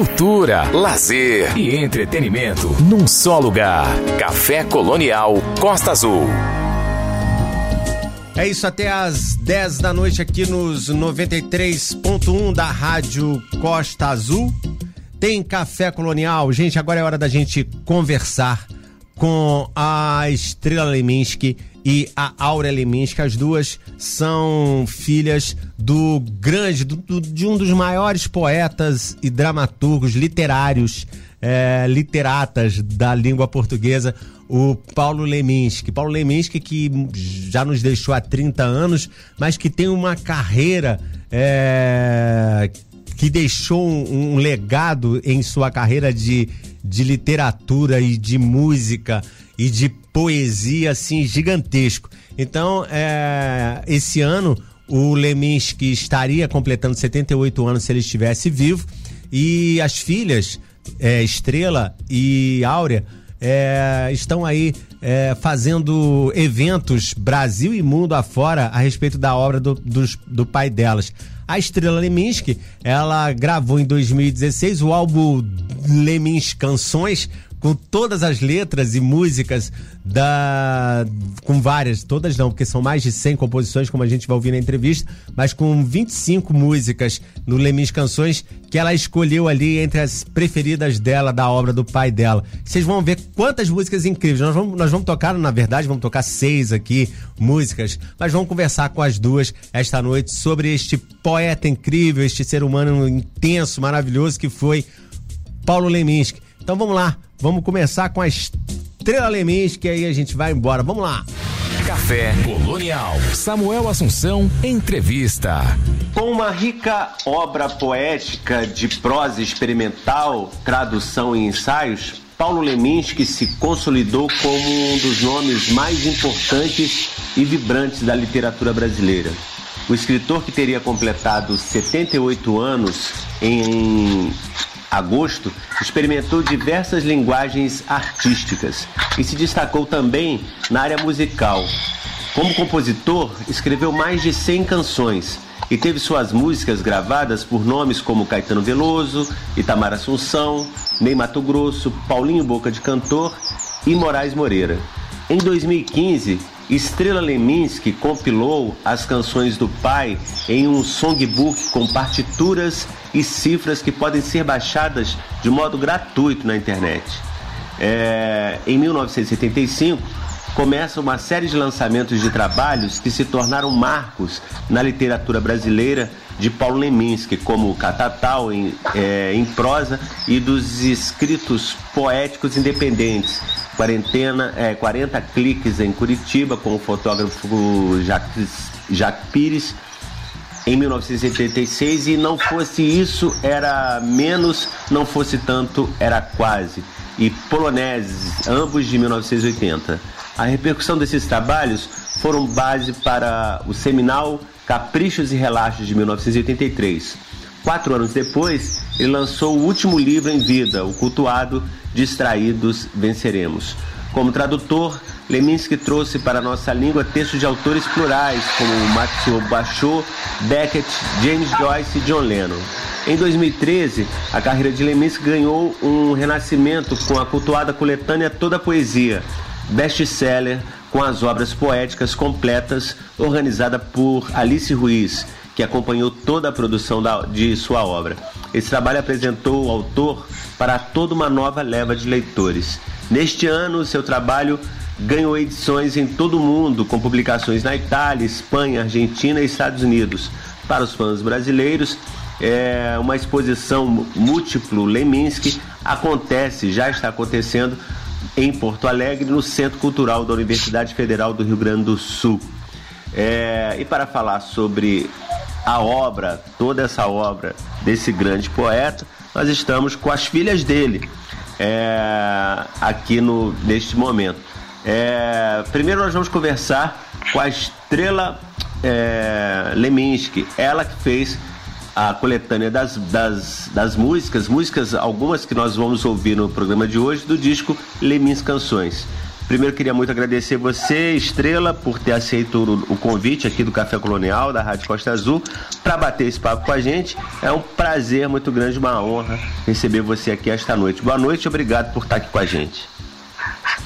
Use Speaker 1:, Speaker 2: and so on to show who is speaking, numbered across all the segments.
Speaker 1: cultura, lazer e entretenimento num só lugar. Café Colonial Costa Azul.
Speaker 2: É isso, até às 10 da noite aqui nos 93.1 da Rádio Costa Azul. Tem Café Colonial. Gente, agora é hora da gente conversar com a Estrela Leminski e a Áurea Leminski. As duas são filhas do grande, do, do, de um dos maiores poetas e dramaturgos literários, é, literatas da língua portuguesa, o Paulo Leminski. Paulo Leminski que já nos deixou há 30 anos, mas que tem uma carreira é, que deixou um, um legado em sua carreira de de literatura e de música e de poesia assim gigantesco. Então, é, esse ano o Leminski estaria completando 78 anos se ele estivesse vivo e as filhas é, Estrela e Áurea é, estão aí é, fazendo eventos Brasil e mundo afora a respeito da obra do, do, do pai delas. A Estrela Leminski, ela gravou em 2016 o álbum Lemins Canções, com todas as letras e músicas da com várias, todas não, porque são mais de 100 composições, como a gente vai ouvir na entrevista, mas com 25 músicas no Lemins Canções que ela escolheu ali entre as preferidas dela da obra do pai dela. Vocês vão ver quantas músicas incríveis. Nós vamos, nós vamos tocar, na verdade, vamos tocar seis aqui músicas, mas vamos conversar com as duas esta noite sobre este poeta incrível, este ser humano intenso, maravilhoso que foi Paulo Leminski. Então vamos lá, vamos começar com a Estrela Leminski, aí a gente vai embora. Vamos lá.
Speaker 1: Café Colonial. Samuel Assunção, entrevista.
Speaker 2: Com uma rica obra poética de prosa experimental, tradução e ensaios, Paulo Leminski se consolidou como um dos nomes mais importantes e vibrantes da literatura brasileira. O escritor que teria completado 78 anos em agosto, experimentou diversas linguagens artísticas e se destacou também na área musical. Como compositor, escreveu mais de 100 canções e teve suas músicas gravadas por nomes como Caetano Veloso, Itamar Assunção, Ney Mato Grosso, Paulinho Boca de Cantor e Moraes Moreira. Em 2015, Estrela Leminski compilou as canções do pai em um songbook com partituras e cifras que podem ser baixadas de modo gratuito na internet. É, em 1975, começa uma série de lançamentos de trabalhos que se tornaram marcos na literatura brasileira de Paulo Leminski, como Catatal em, é, em prosa e dos escritos poéticos independentes, quarentena, é, 40 cliques em Curitiba com o fotógrafo Jacques, Jacques Pires em 1986 e não fosse isso era menos, não fosse tanto era quase e Poloneses, ambos de 1980. A repercussão desses trabalhos foram base para o seminal Caprichos e Relaxos de 1983. Quatro anos depois, ele lançou o último livro em vida, o cultuado Distraídos Venceremos. Como tradutor, Leminski trouxe para a nossa língua textos de autores plurais, como Matsuo Bashou, Beckett, James Joyce e John Lennon. Em 2013, a carreira de Leminski ganhou um renascimento com a cultuada coletânea Toda a Poesia, best-seller com as obras poéticas completas, organizada por Alice Ruiz, que acompanhou toda a produção da, de sua obra. Esse trabalho apresentou o autor para toda uma nova leva de leitores. Neste ano, seu trabalho ganhou edições em todo o mundo, com publicações na Itália, Espanha, Argentina e Estados Unidos. Para os fãs brasileiros, é uma exposição múltiplo Leminski acontece, já está acontecendo em Porto Alegre, no Centro Cultural da Universidade Federal do Rio Grande do Sul. É, e para falar sobre a obra, toda essa obra desse grande poeta, nós estamos com as filhas dele é, aqui no, neste momento. É, primeiro nós vamos conversar com a Estrela é, Leminski, ela que fez a coletânea das, das, das músicas, músicas algumas que nós vamos ouvir no programa de hoje do disco Lemins Canções. Primeiro queria muito agradecer você, Estrela, por ter aceito o convite aqui do Café Colonial, da Rádio Costa Azul, para bater esse papo com a gente. É um prazer muito grande, uma honra receber você aqui esta noite. Boa noite, obrigado por estar aqui com a gente.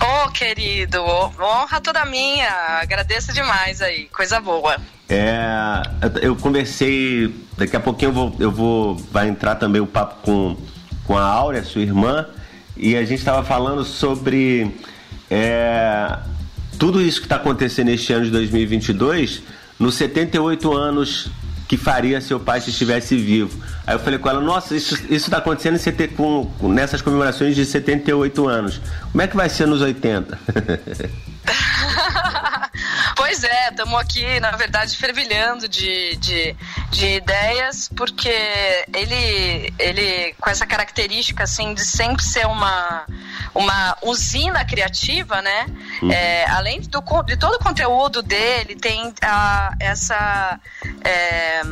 Speaker 3: Ô, oh, querido, honra toda minha. Agradeço demais aí, coisa boa.
Speaker 2: É, eu conversei, daqui a pouquinho eu vou, eu vou vai entrar também o papo com, com a Áurea, sua irmã, e a gente estava falando sobre é, tudo isso que está acontecendo neste ano de 2022, nos 78 anos que faria seu pai se estivesse vivo. Aí eu falei com ela, nossa, isso está acontecendo com, com, nessas comemorações de 78 anos. Como é que vai ser nos 80?
Speaker 3: é, estamos aqui, na verdade, fervilhando de, de, de, ideias, porque ele, ele, com essa característica, assim, de sempre ser uma, uma usina criativa, né? Uhum. É, além do, de todo o conteúdo dele, tem a, essa... É,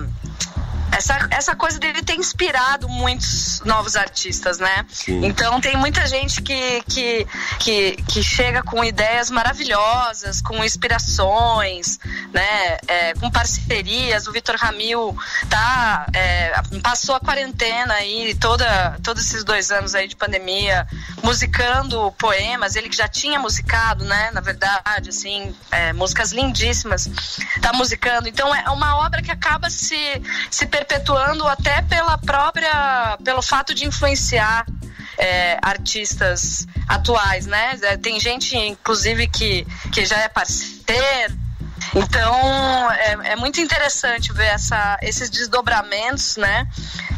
Speaker 3: essa, essa coisa dele ter inspirado muitos novos artistas, né? Sim. Então tem muita gente que, que, que, que, chega com ideias maravilhosas, com inspirações, né? É, com parcerias. O Vitor Ramil tá, é, passou a quarentena aí, toda, todos esses dois anos aí de pandemia, musicando poemas, ele que já tinha musicado, né? Na verdade, assim, é, músicas lindíssimas, tá musicando. Então é uma obra que acaba se, se perpetuando até pela própria, pelo fato de influenciar é, artistas atuais, né? É, tem gente, inclusive, que, que já é parceiro. Então é, é muito interessante ver essa, esses desdobramentos, né?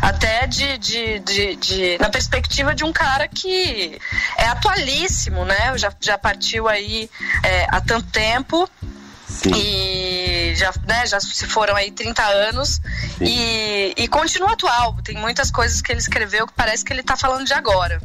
Speaker 3: Até de, de, de, de, na perspectiva de um cara que é atualíssimo, né? Já, já partiu aí é, há tanto tempo Sim. E já, né, já se foram aí 30 anos e, e continua atual. Tem muitas coisas que ele escreveu que parece que ele está falando de agora.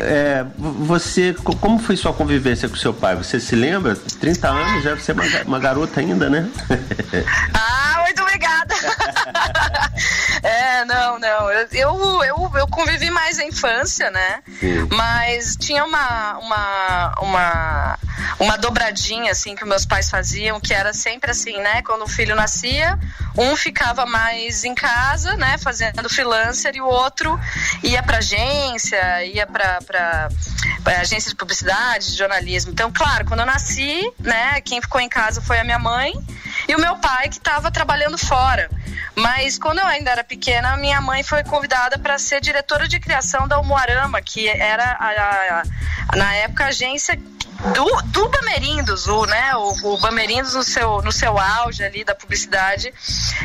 Speaker 2: É, você, como foi sua convivência com seu pai? Você se lembra? 30 anos, já você é uma, uma garota ainda, né?
Speaker 3: ah, muito obrigada! é, não, não. Eu, eu, eu, eu, convivi mais na infância, né? Sim. Mas tinha uma, uma, uma, uma dobradinha, assim, que meus pais faziam, que era sempre assim, né? Quando o filho nascia, um ficava mais em casa, né? Fazendo freelancer e o outro ia pra agência, ia pra, pra agência de publicidade, de jornalismo. Então, claro, quando eu nasci, né? Quem ficou em casa foi a minha mãe e o meu pai que estava trabalhando fora. Mas quando eu ainda era pequena, minha mãe foi convidada para ser diretora de criação da Umuarama, que era a, a, a, na época a agência do, do Bamerindos, o, né, o, o no seu, no seu auge ali da publicidade,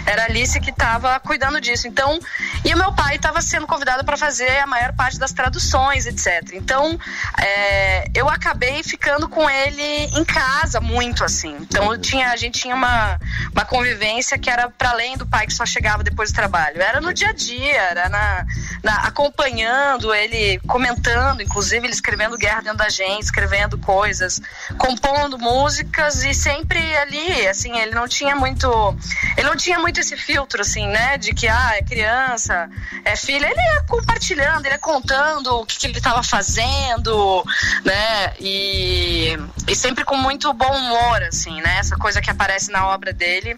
Speaker 3: era a Alice que estava cuidando disso. Então, e o meu pai estava sendo convidado para fazer a maior parte das traduções, etc. Então, é, eu acabei ficando com ele em casa muito, assim. Então, tinha, a gente tinha uma, uma convivência que era para além do pai que só chegava depois do trabalho. Era no dia a dia, era na, na acompanhando ele, comentando, inclusive ele escrevendo guerra dentro da gente, escrevendo coisas coisas, compondo músicas e sempre ali, assim, ele não tinha muito, ele não tinha muito esse filtro, assim, né, de que, ah, é criança, é filha, ele ia compartilhando, ele ia contando o que, que ele estava fazendo, né, e, e sempre com muito bom humor, assim, né, essa coisa que aparece na obra dele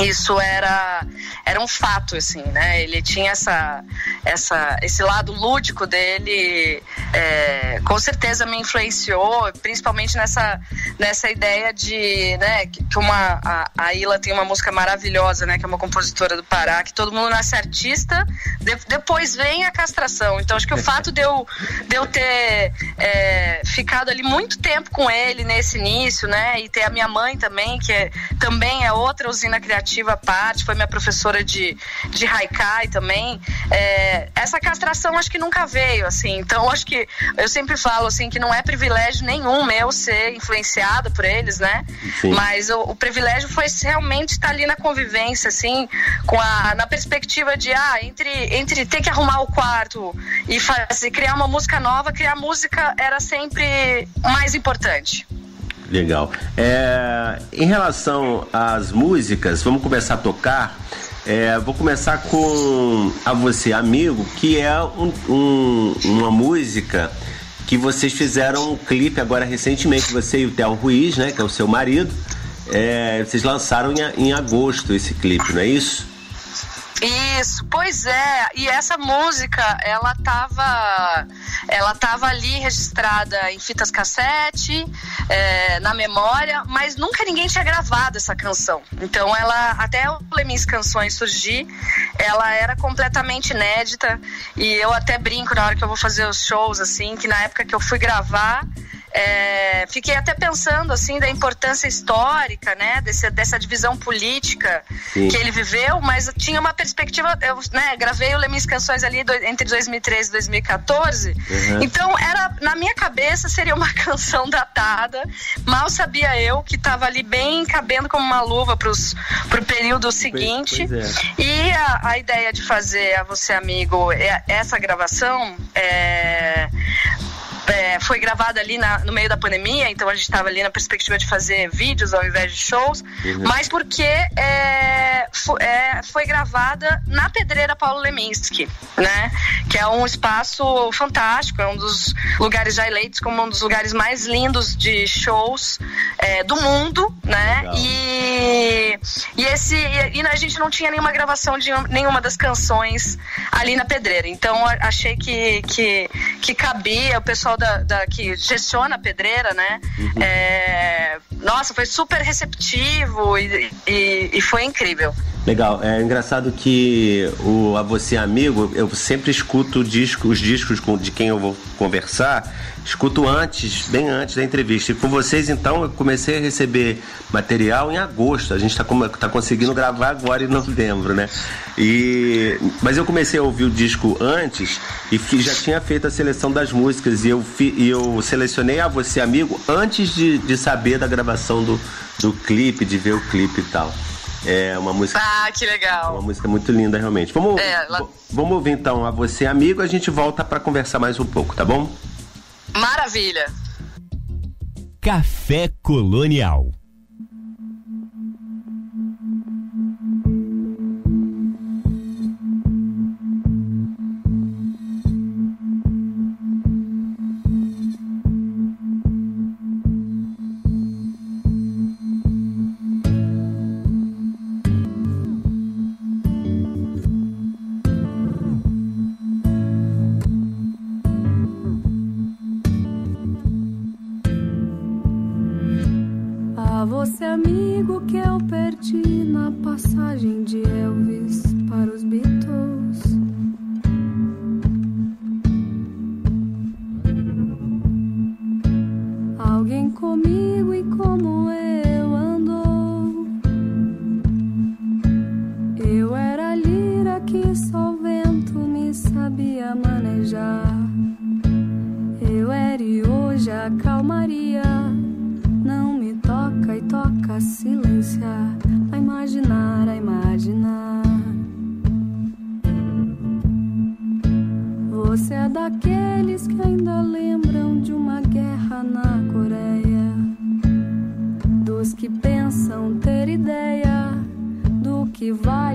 Speaker 3: isso era era um fato assim né? Ele tinha essa essa esse lado lúdico dele é, com certeza me influenciou principalmente nessa nessa ideia de né que uma a, a Ila tem uma música maravilhosa né que é uma compositora do Pará que todo mundo nasce artista de, depois vem a castração. Então acho que o fato de eu de eu ter é, ficado ali muito tempo com ele nesse início né e ter a minha mãe também que é, também é outra usina criativa criativa à parte, foi minha professora de, de haikai também. É, essa castração acho que nunca veio, assim. Então, acho que eu sempre falo, assim, que não é privilégio nenhum meu ser influenciada por eles, né? Sim. Mas o, o, privilégio foi realmente estar ali na convivência, assim, com a, na perspectiva de, ah, entre, entre ter que arrumar o quarto e fazer, criar uma música nova, criar música era sempre mais importante.
Speaker 2: Legal. É, em relação às músicas, vamos começar a tocar. É, vou começar com A Você Amigo, que é um, um, uma música que vocês fizeram um clipe agora recentemente, você e o Theo Ruiz, né, que é o seu marido. É, vocês lançaram em, em agosto esse clipe, não é isso?
Speaker 3: Isso, pois é. E essa música, ela tava, ela tava ali registrada em fitas cassete, é, na memória, mas nunca ninguém tinha gravado essa canção. Então ela, até o Lemins Canções surgir, ela era completamente inédita. E eu até brinco na hora que eu vou fazer os shows, assim, que na época que eu fui gravar, é, fiquei até pensando assim da importância histórica, né, desse, dessa divisão política Sim. que ele viveu, mas tinha uma perspectiva, eu né, gravei o Lemins Canções ali do, entre 2013 e 2014, uhum. então era na minha cabeça seria uma canção datada, mal sabia eu que estava ali bem cabendo como uma luva para o período seguinte pois, é. e a, a, ideia de fazer a você amigo é, essa gravação é, é, foi gravada ali na, no meio da pandemia, então a gente estava ali na perspectiva de fazer vídeos ao invés de shows, uhum. mas porque é, foi, é, foi gravada na Pedreira Paulo Leminski, né? Que é um espaço fantástico, é um dos lugares já eleitos como um dos lugares mais lindos de shows é, do mundo, né? E, e esse e, e a gente não tinha nenhuma gravação de nenhuma das canções ali na Pedreira, então achei que, que, que cabia o pessoal pessoal da, da que gestiona a pedreira, né? Uhum. É, nossa, foi super receptivo e, e, e, foi incrível.
Speaker 2: Legal. É engraçado que o A Você Amigo, eu sempre escuto disco, os discos de quem eu vou conversar escuto antes, bem antes da entrevista. E com vocês, então, eu comecei a receber material em agosto. A gente está tá conseguindo gravar agora em novembro, né? E, mas eu comecei a ouvir o disco antes e já tinha feito a seleção das músicas. E eu, fi, e eu selecionei a Você Amigo antes de, de saber da gravação do, do clipe, de ver o clipe e tal. É uma música.
Speaker 3: Ah, que legal.
Speaker 2: Uma música muito linda, realmente. Vamos, é, ela... vamos ouvir então a Você Amigo. A gente volta para conversar mais um pouco, tá bom?
Speaker 3: Maravilha!
Speaker 4: Café Colonial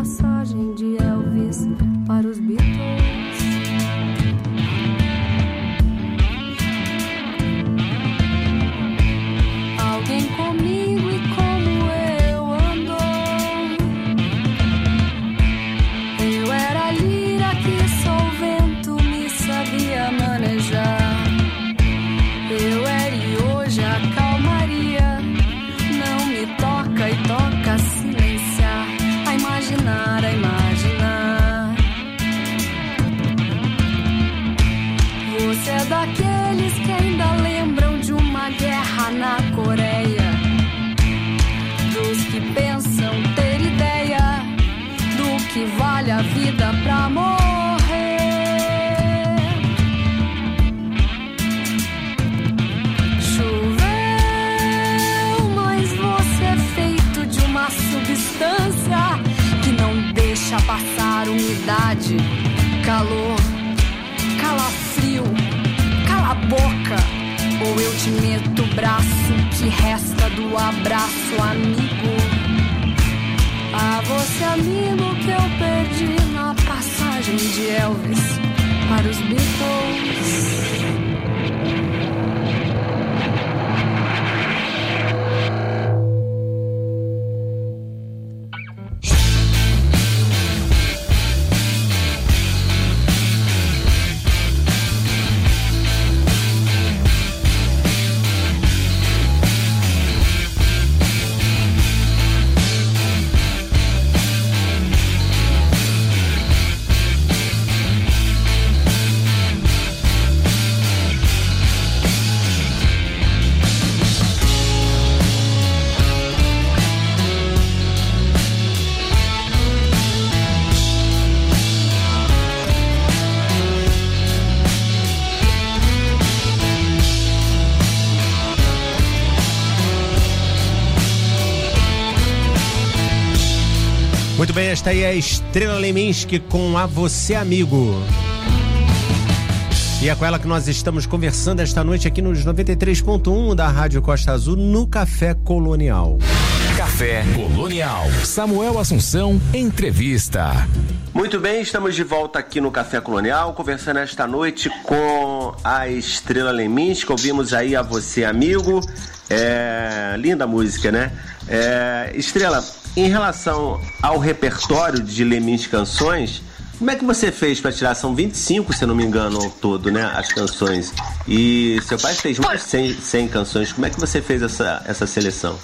Speaker 4: passagem calor, calafrio, cala a boca, ou eu te meto o braço que resta do abraço, amigo. A você, amigo, que eu perdi na passagem de Elvis para os Beatles.
Speaker 5: Bem, esta aí é a Estrela Leminski com A Você Amigo. E é com ela que nós estamos conversando esta noite aqui nos 93.1 da Rádio Costa Azul no Café Colonial.
Speaker 1: Café Colonial. Samuel Assunção, entrevista.
Speaker 2: Muito bem, estamos de volta aqui no Café Colonial, conversando esta noite com a Estrela Leminski. Ouvimos aí a Você Amigo. É, linda música, né? É, Estrela, em relação ao repertório de Lemins canções, como é que você fez para tirar? São 25, se eu não me engano, ao todo, né? As canções. E seu pai fez mais de 100, 100 canções. Como é que você fez essa, essa seleção?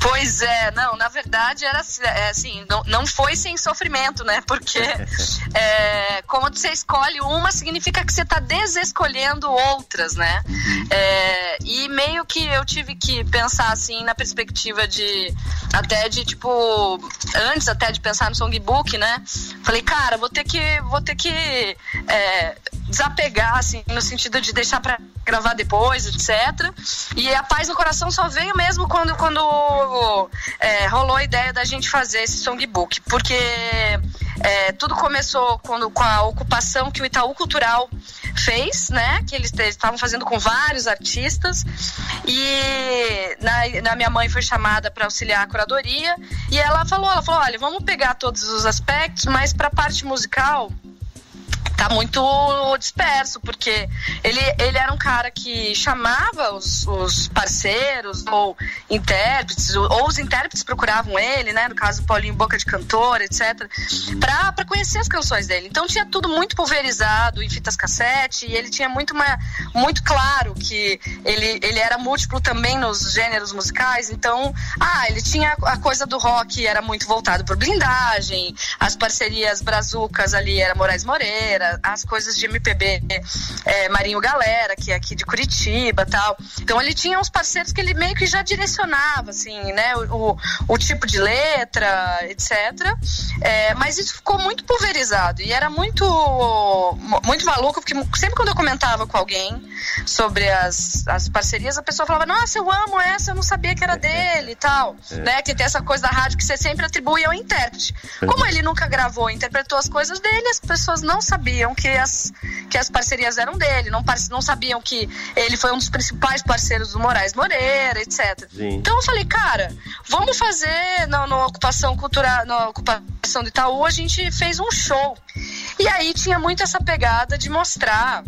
Speaker 3: Pois é, não, na verdade era é, assim, não, não foi sem sofrimento, né? Porque é, como você escolhe uma, significa que você está desescolhendo outras, né? Uhum. É, e meio que eu tive que pensar assim na perspectiva de até de tipo antes até de pensar no songbook, né? Falei, cara, vou ter que vou ter que é, desapegar assim no sentido de deixar para gravar depois, etc. E a paz no coração só veio mesmo quando quando é, rolou a ideia da gente fazer esse songbook, porque é, tudo começou quando, com a ocupação que o Itaú Cultural fez, né? Que eles estavam fazendo com vários artistas. E na, na minha mãe foi chamada para auxiliar a curadoria. E ela falou, ela falou, olha, vamos pegar todos os aspectos, mas para a parte musical tá muito disperso, porque ele, ele era um cara que chamava os, os parceiros ou intérpretes, ou, os intérpretes procuravam ele, né? No caso, Paulinho Boca de Cantor, etc., pra conhecer as canções dele. Então tinha tudo muito pulverizado em fitas cassete, e ele tinha muito, uma, muito claro que ele, ele era múltiplo também nos gêneros musicais, então, ah, ele tinha a coisa do rock, era muito voltado por blindagem, as parcerias brazucas ali era Moraes Moreira, as coisas de MPB, é, Marinho Galera, que é aqui de Curitiba tal. Então ele tinha uns parceiros que ele meio que já direcionava, assim, né, o, o tipo de letra, etc. É, mas isso ficou muito pulverizado e era muito, muito maluco, porque sempre quando eu comentava com alguém sobre as, as parcerias, a pessoa falava, nossa, eu amo essa, eu não sabia que era dele e tal. É. Né? Que tem essa coisa da rádio que você sempre atribui ao intérprete. Como ele nunca gravou, interpretou as coisas dele, as pessoas não sabiam sabiam que as, que as parcerias eram dele, não, não sabiam que ele foi um dos principais parceiros do Moraes Moreira, etc. Sim. Então eu falei, cara, vamos fazer na, na ocupação cultural, na ocupação do Itaú, a gente fez um show. E aí tinha muito essa pegada de mostrar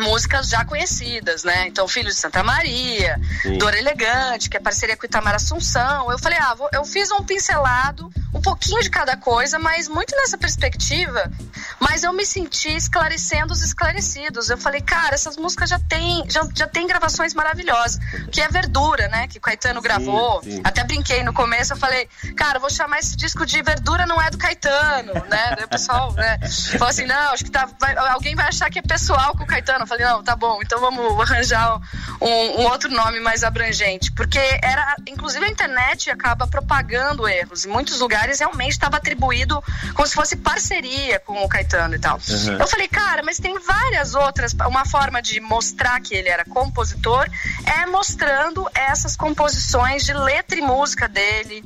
Speaker 3: músicas já conhecidas, né? Então, Filho de Santa Maria, Sim. Dor Elegante, que é parceria com Itamar Assunção. Eu falei, ah, vou, eu fiz um pincelado, um pouquinho de cada coisa, mas muito nessa perspectiva. Mas eu me senti esclarecendo os esclarecidos. Eu falei, cara, essas músicas já tem, já, já tem gravações maravilhosas, que é Verdura, né? Que o Caetano sim, gravou. Sim. Até brinquei no começo, eu falei, cara, vou chamar esse disco de Verdura não é do Caetano, né? O pessoal, né? Falou assim, não, acho que tá, vai, alguém vai achar que é pessoal com o Caetano falei, não, tá bom, então vamos arranjar um, um, outro nome mais abrangente. Porque era, inclusive a internet acaba propagando erros. Em muitos lugares realmente estava atribuído como se fosse parceria com o Caetano e tal. Uhum. Eu falei, cara, mas tem várias outras. Uma forma de mostrar que ele era compositor é mostrando essas composições de letra e música dele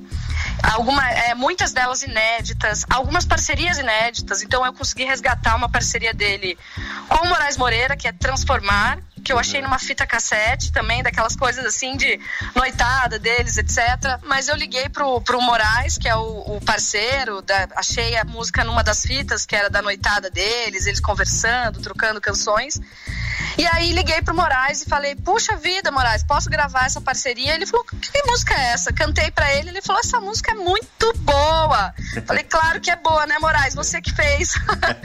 Speaker 3: alguma, é, muitas delas inéditas, algumas parcerias inéditas. Então eu consegui resgatar uma parceria dele com o Moraes Moreira, que é Transformar, que eu achei numa fita cassete também, daquelas coisas assim de noitada deles, etc. Mas eu liguei pro, pro Moraes, que é o, o parceiro, da, achei a música numa das fitas, que era da noitada deles, eles conversando, trocando canções. E aí liguei pro Moraes e falei: Puxa vida, Moraes, posso gravar essa parceria? Ele falou: Que música é essa? Cantei para ele, ele falou: Essa música é muito boa. falei: Claro que é boa, né, Moraes? Você que fez.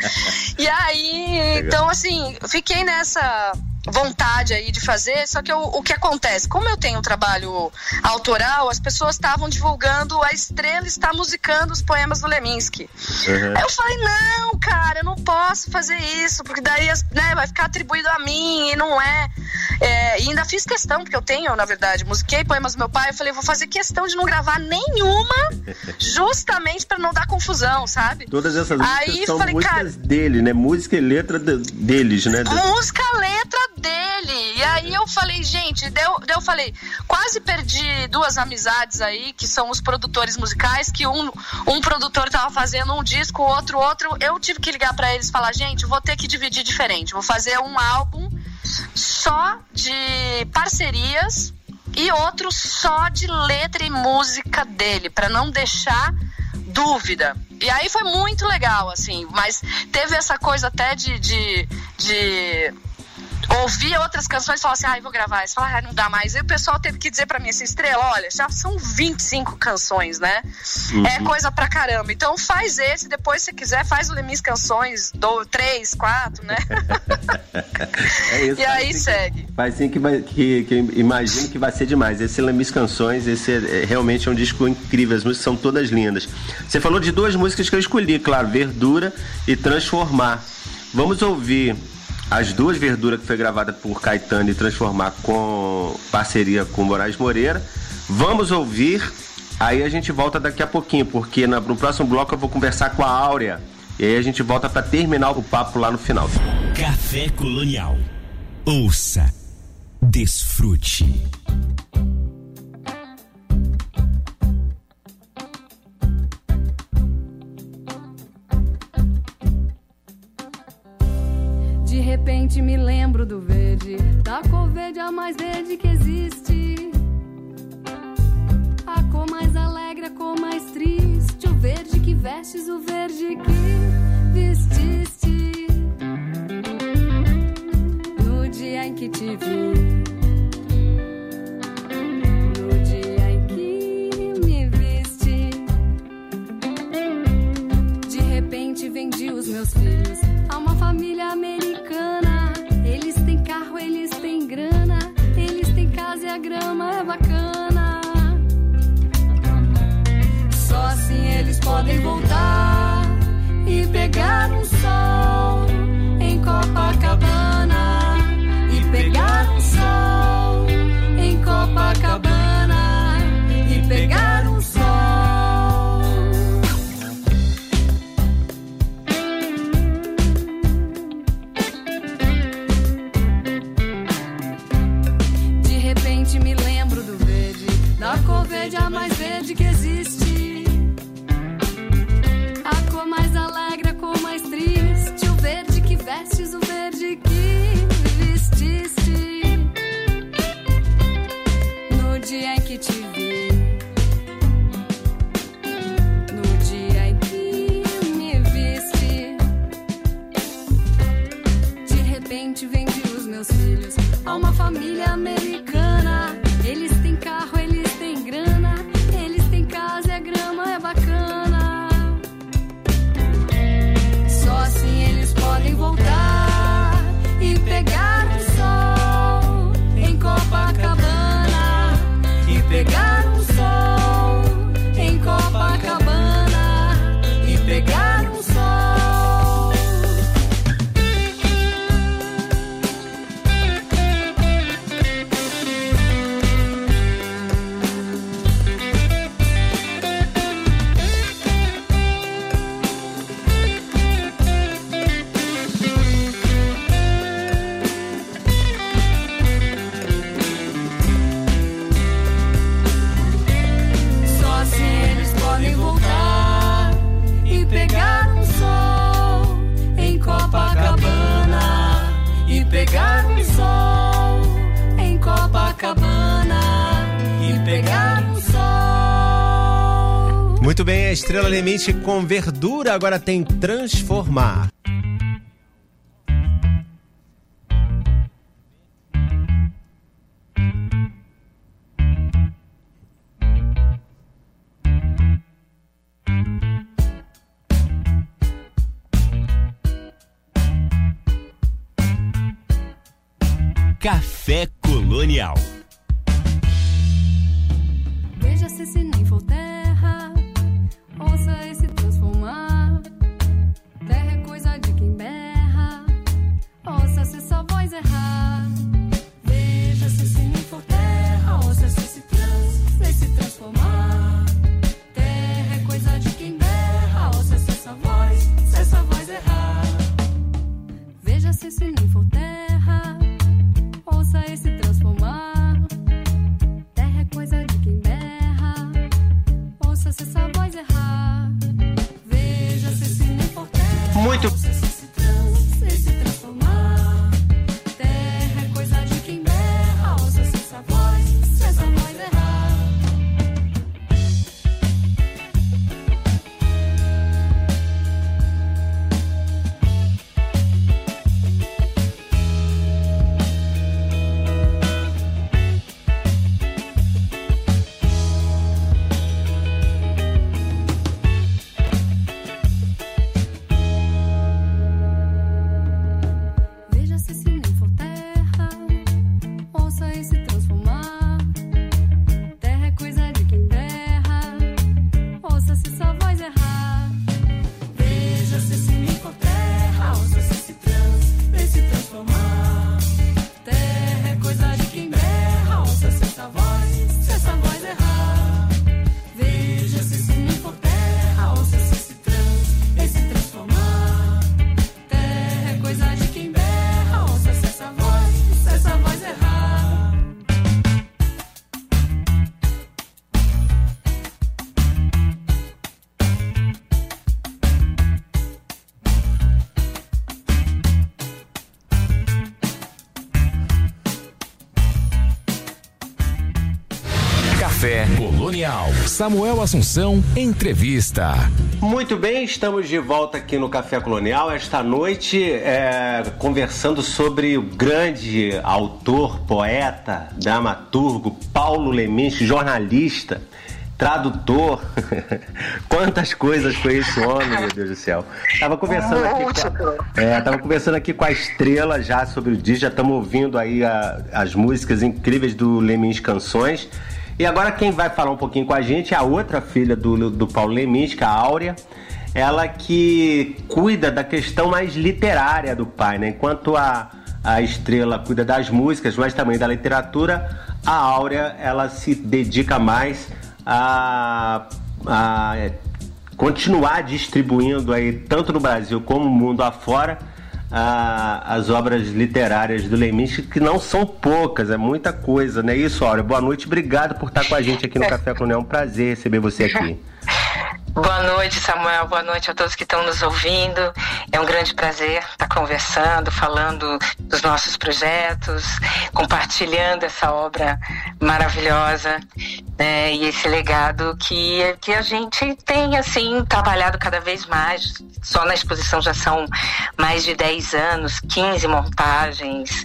Speaker 3: e aí, então assim, fiquei nessa vontade aí de fazer, só que eu, o que acontece? Como eu tenho um trabalho autoral, as pessoas estavam divulgando a estrela está musicando os poemas do Leminski. Uhum. Aí eu falei, não, cara, eu não posso fazer isso, porque daí né, vai ficar atribuído a mim e não é. é. E ainda fiz questão, porque eu tenho, na verdade, musiquei poemas do meu pai, eu falei, vou fazer questão de não gravar nenhuma, justamente para não dar confusão, sabe?
Speaker 2: Todas essas músicas Aí, são falei, músicas cara, dele, né? Música e letra de, deles, né?
Speaker 3: Música, letra dele. E aí eu falei, gente, deu, eu falei, quase perdi duas amizades aí, que são os produtores musicais, que um, um produtor tava fazendo um disco, o outro outro. Eu tive que ligar para eles e falar, gente, vou ter que dividir diferente. Vou fazer um álbum só de parcerias e outro só de letra e música dele, para não deixar dúvida. E aí foi muito legal, assim, mas teve essa coisa até de, de, de ouvia outras canções e falava assim, ai, ah, vou gravar. Você fala, ah, não dá mais. E o pessoal teve que dizer pra mim assim, Estrela, olha, já são 25 canções, né? Uhum. É coisa pra caramba. Então faz esse, depois se quiser, faz o Lemis Canções, do, três, quatro, né? é isso, e aí
Speaker 2: sim,
Speaker 3: segue.
Speaker 2: Faz sim que, vai, que, que imagino que vai ser demais. Esse Lemis Canções, esse é, é, realmente é um disco incrível. As músicas são todas lindas. Você falou de duas músicas que eu escolhi, claro, Verdura e Transformar. Vamos ouvir as duas verduras que foi gravada por Caetano e transformar com parceria com Moraes Moreira. Vamos ouvir, aí a gente volta daqui a pouquinho, porque no próximo bloco eu vou conversar com a Áurea. E aí a gente volta para terminar o papo lá no final.
Speaker 1: Café Colonial. Ouça, desfrute.
Speaker 4: Repente me lembro do verde, da cor verde a mais verde que existe. A cor mais alegre, a cor mais triste, o verde que vestes, o verde que vestiste. No dia em que te vi. Vendi os meus filhos a uma família americana. Eles têm grana, eles têm casa e a grama é bacana. Só assim eles podem voltar e pegar um sol em Copacabana Limite com verdura agora tem transformar.
Speaker 1: Samuel Assunção, entrevista.
Speaker 2: Muito bem, estamos de volta aqui no Café Colonial esta noite, é, conversando sobre o grande autor, poeta, dramaturgo Paulo Leminski, jornalista, tradutor. Quantas coisas foi esse homem, meu Deus do céu. Tava conversando aqui com a, é, tava conversando aqui com a Estrela já sobre o disco, já estamos ouvindo aí a- as músicas incríveis do Leminski Canções. E agora quem vai falar um pouquinho com a gente é a outra filha do, do Paulo Leminski, a Áurea. Ela que cuida da questão mais literária do pai, né? Enquanto a, a Estrela cuida das músicas, mas também da literatura, a Áurea ela se dedica mais a, a continuar distribuindo aí tanto no Brasil como no mundo afora a- as obras literárias do Leminski, que não são poucas, é muita coisa, né? Isso, Áurea. Boa noite, obrigado por estar com a gente aqui no Café Colonial. É um prazer receber você aqui.
Speaker 6: Boa noite, Samuel. Boa noite a todos que estão nos ouvindo. É um grande prazer estar conversando, falando dos nossos projetos, compartilhando essa obra maravilhosa né, e esse legado que, que a gente tem assim trabalhado cada vez mais. Só na exposição já são mais de 10 anos, 15 montagens.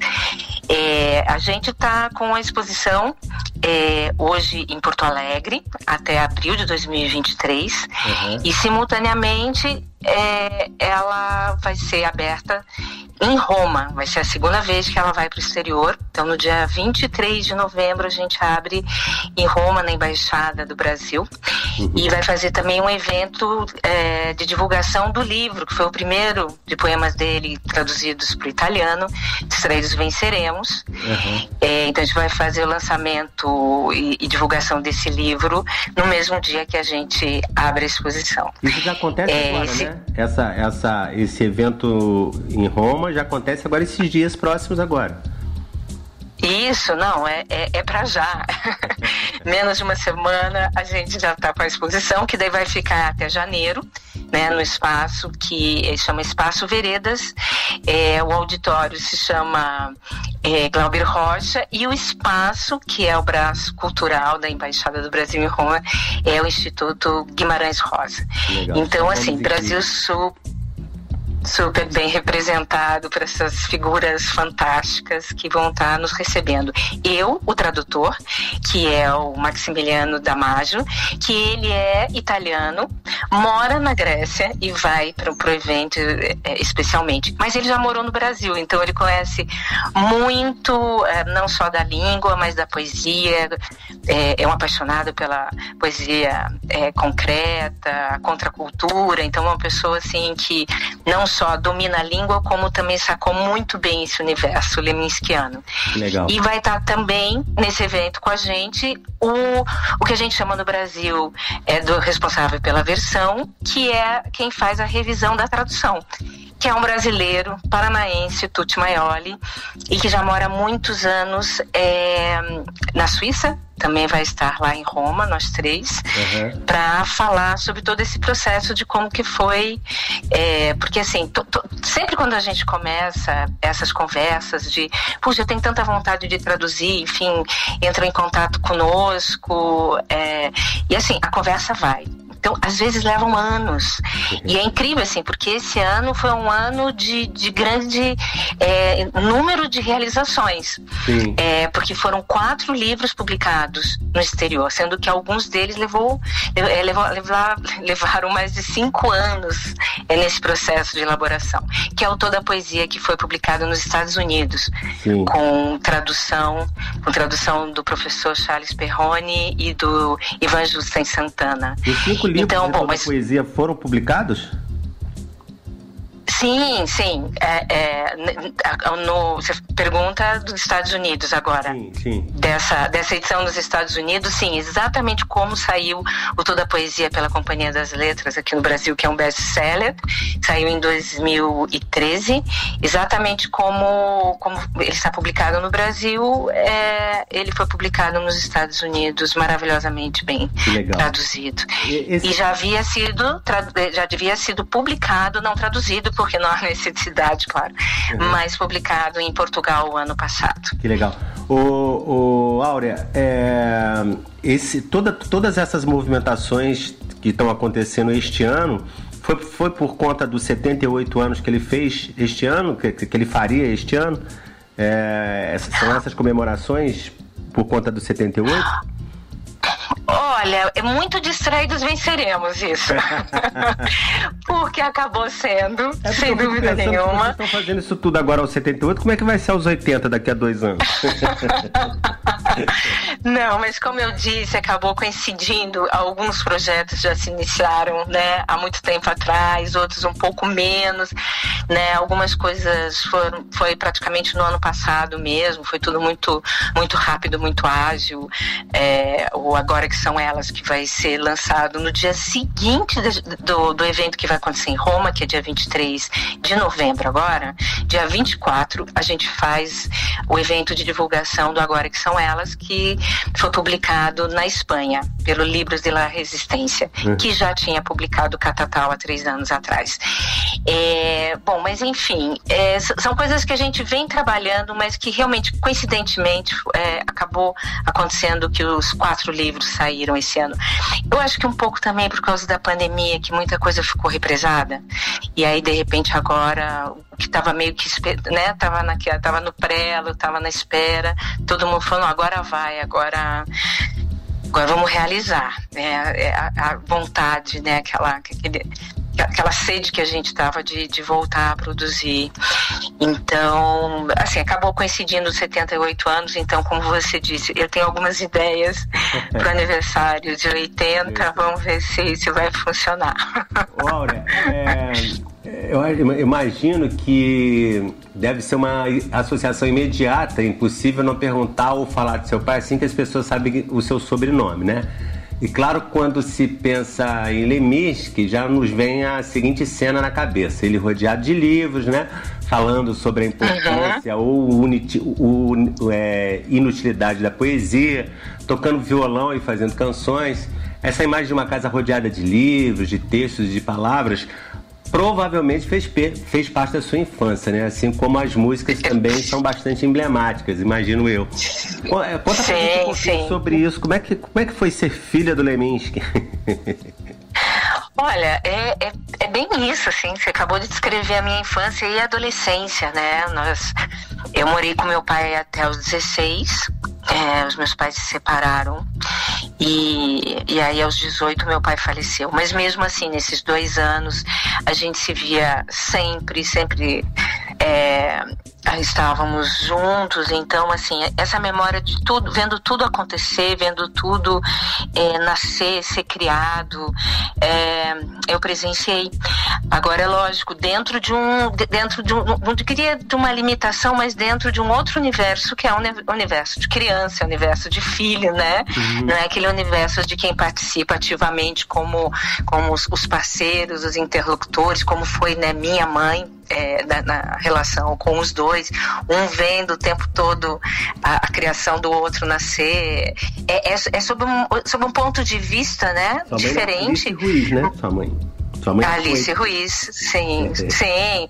Speaker 6: É, a gente está com a exposição é, hoje em Porto Alegre até abril de 2023 e simultaneamente é, ela vai ser aberta em Roma. Vai ser a segunda vez que ela vai para o exterior. Então, no dia 23 de novembro, a gente abre em Roma, na Embaixada do Brasil. E vai fazer também um evento é, de divulgação do livro, que foi o primeiro de poemas dele traduzidos para o italiano, Distraídos Venceremos. É, então, a gente vai fazer o lançamento e, e divulgação desse livro no mesmo dia que a gente abre a exposição.
Speaker 2: Isso já acontece
Speaker 6: É,
Speaker 2: agora,
Speaker 6: esse-
Speaker 2: né? Essa, essa, esse evento em Roma já acontece agora esses dias próximos agora.
Speaker 6: Isso, não, é, é, é para já. Menos de uma semana a gente já está com a exposição, que daí vai ficar até janeiro, né, no espaço que chama Espaço Veredas. É, o auditório se chama é, Glauber Rocha, e o espaço, que é o braço cultural da Embaixada do Brasil em Roma, é o Instituto Guimarães Rosa. Legal. Então, assim, Brasil Sul super bem representado por essas figuras fantásticas que vão estar nos recebendo. Eu, o tradutor, que é o Maximiliano Damaggio, que ele é italiano, mora na Grécia e vai para o evento é, especialmente. Mas ele já morou no Brasil, então ele conhece muito, é, não só da língua, mas da poesia. É, é um apaixonado pela poesia é, concreta, a contracultura. Então, é uma pessoa assim que não só domina a língua, como também sacou muito bem esse universo leminskiano.
Speaker 2: Legal.
Speaker 6: E vai estar também nesse evento com a gente o, o que a gente chama no Brasil é do responsável pela versão, que é quem faz a revisão da tradução que é um brasileiro paranaense, Tuti Maioli, e que já mora há muitos anos é, na Suíça, também vai estar lá em Roma, nós três, uhum. para falar sobre todo esse processo de como que foi, é, porque assim, sempre quando a gente começa essas conversas de, puxa, eu tenho tanta vontade de traduzir, enfim, entram em contato conosco, é, e assim, a conversa vai. Então, às vezes levam anos. E é incrível, assim, porque esse ano foi um ano de, de grande é, número de realizações. É, porque foram quatro livros publicados no exterior, sendo que alguns deles levou, é, levou, levar, levaram mais de cinco anos é, nesse processo de elaboração. Que é o Toda a Poesia, que foi publicado nos Estados Unidos, Sim. com tradução, com tradução do professor Charles Perrone e do Ivan Justen Santana.
Speaker 2: Os cinco livros então, bom, mas... poesia foram publicados?
Speaker 6: Sim, sim. É, é, no, você pergunta dos Estados Unidos agora. Sim, sim. Dessa, dessa edição dos Estados Unidos, sim, exatamente como saiu o Toda a Poesia pela Companhia das Letras aqui no Brasil, que é um best-seller. Saiu em 2013. Exatamente como, como ele está publicado no Brasil, é, ele foi publicado nos Estados Unidos maravilhosamente bem traduzido. E, esse... e já havia sido, já devia sido publicado, não traduzido, porque não há necessidade, claro, uhum. mas publicado em Portugal ano passado.
Speaker 2: Que legal. O, o Áurea, é, esse, toda, todas essas movimentações que estão acontecendo este ano foi, foi por conta dos 78 anos que ele fez este ano, que, que ele faria este ano? É, essas, são essas comemorações por conta dos 78?
Speaker 6: Olha, é muito distraídos venceremos isso. Porque acabou sendo, é sem dúvida nenhuma. Vocês
Speaker 2: estão fazendo isso tudo agora aos 78, como é que vai ser aos 80 daqui a dois anos?
Speaker 6: Não, mas como eu disse, acabou coincidindo. Alguns projetos já se iniciaram, né, há muito tempo atrás, outros um pouco menos, né? Algumas coisas foram, foi praticamente no ano passado mesmo. Foi tudo muito, muito rápido, muito ágil. É, o agora que são elas que vai ser lançado no dia seguinte do, do evento que vai acontecer em Roma, que é dia 23 de novembro agora. Dia 24 a gente faz o evento de divulgação do Agora que são elas, que foi publicado na Espanha pelo Libros de la Resistência, uhum. que já tinha publicado Catatal há três anos atrás. É, bom, mas enfim, é, são coisas que a gente vem trabalhando, mas que realmente, coincidentemente, é, acabou acontecendo que os quatro livros saíram esse ano. Eu acho que um pouco também por causa da pandemia, que muita coisa ficou represada, e aí de repente agora o que estava meio que né tava na tava no prelo tava na espera todo mundo falando agora vai agora agora vamos realizar né a, a vontade né aquela aquele aquela sede que a gente estava de, de voltar a produzir. Então, assim, acabou coincidindo os 78 anos, então, como você disse, eu tenho algumas ideias para o aniversário de 80, vamos ver se isso vai funcionar.
Speaker 2: Laura, é, eu imagino que deve ser uma associação imediata, impossível não perguntar ou falar de seu pai assim que as pessoas sabem o seu sobrenome, né? E claro, quando se pensa em Leminski, já nos vem a seguinte cena na cabeça: ele rodeado de livros, né? Falando sobre a importância uhum. ou o, é, inutilidade da poesia, tocando violão e fazendo canções. Essa imagem de uma casa rodeada de livros, de textos, de palavras, provavelmente fez, fez parte da sua infância, né? Assim como as músicas também são bastante emblemáticas, imagino eu. É, conta sim, pra gente um pouquinho sobre isso. Como é, que, como é que foi ser filha do Leminski?
Speaker 6: Olha, é, é, é, bem isso, assim. Você acabou de descrever a minha infância e adolescência, né? Nós, eu morei com meu pai até os 16. É, os meus pais se separaram e, e aí aos 18 meu pai faleceu. Mas mesmo assim, nesses dois anos, a gente se via sempre, sempre é, estávamos juntos, então assim, essa memória de tudo, vendo tudo acontecer, vendo tudo é, nascer, ser criado, é, eu presenciei. Agora é lógico, dentro de um, dentro de um, não queria de uma limitação, mas dentro de um outro universo que é o universo de criança, o universo de filho, né? Uhum. Não é aquele universo de quem participa ativamente como, como os, os parceiros, os interlocutores, como foi né, minha mãe é, na, na, relação com os dois, um vendo o tempo todo a, a criação do outro nascer. É, é, é sob, um, sob um ponto de vista, né? Sua diferente.
Speaker 2: Alice Ruiz, né? Sua mãe.
Speaker 6: Sua mãe Alice foi... Ruiz, sim, é. sim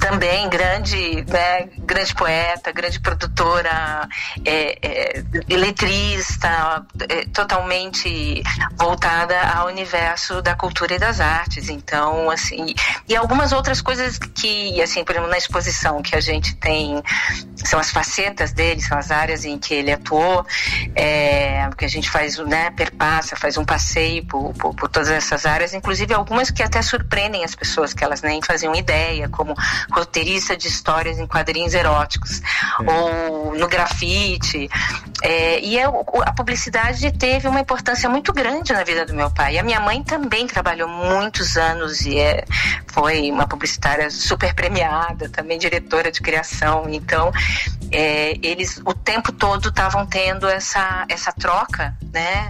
Speaker 6: também grande, né, grande poeta, grande produtora, é, é, letrista, é, totalmente voltada ao universo da cultura e das artes. Então, assim, e algumas outras coisas que, assim, por exemplo, na exposição que a gente tem, são as facetas dele, são as áreas em que ele atuou, é, que a gente faz, né, perpassa, faz um passeio por, por, por todas essas áreas, inclusive algumas que até surpreendem as pessoas, que elas nem faziam ideia, como roteirista de histórias em quadrinhos eróticos, é. ou no grafite. É, e eu, a publicidade teve uma importância muito grande na vida do meu pai. E a minha mãe também trabalhou muitos anos e é, foi uma publicitária super premiada, também diretora de criação. Então, é, eles o tempo todo estavam tendo essa, essa troca, né?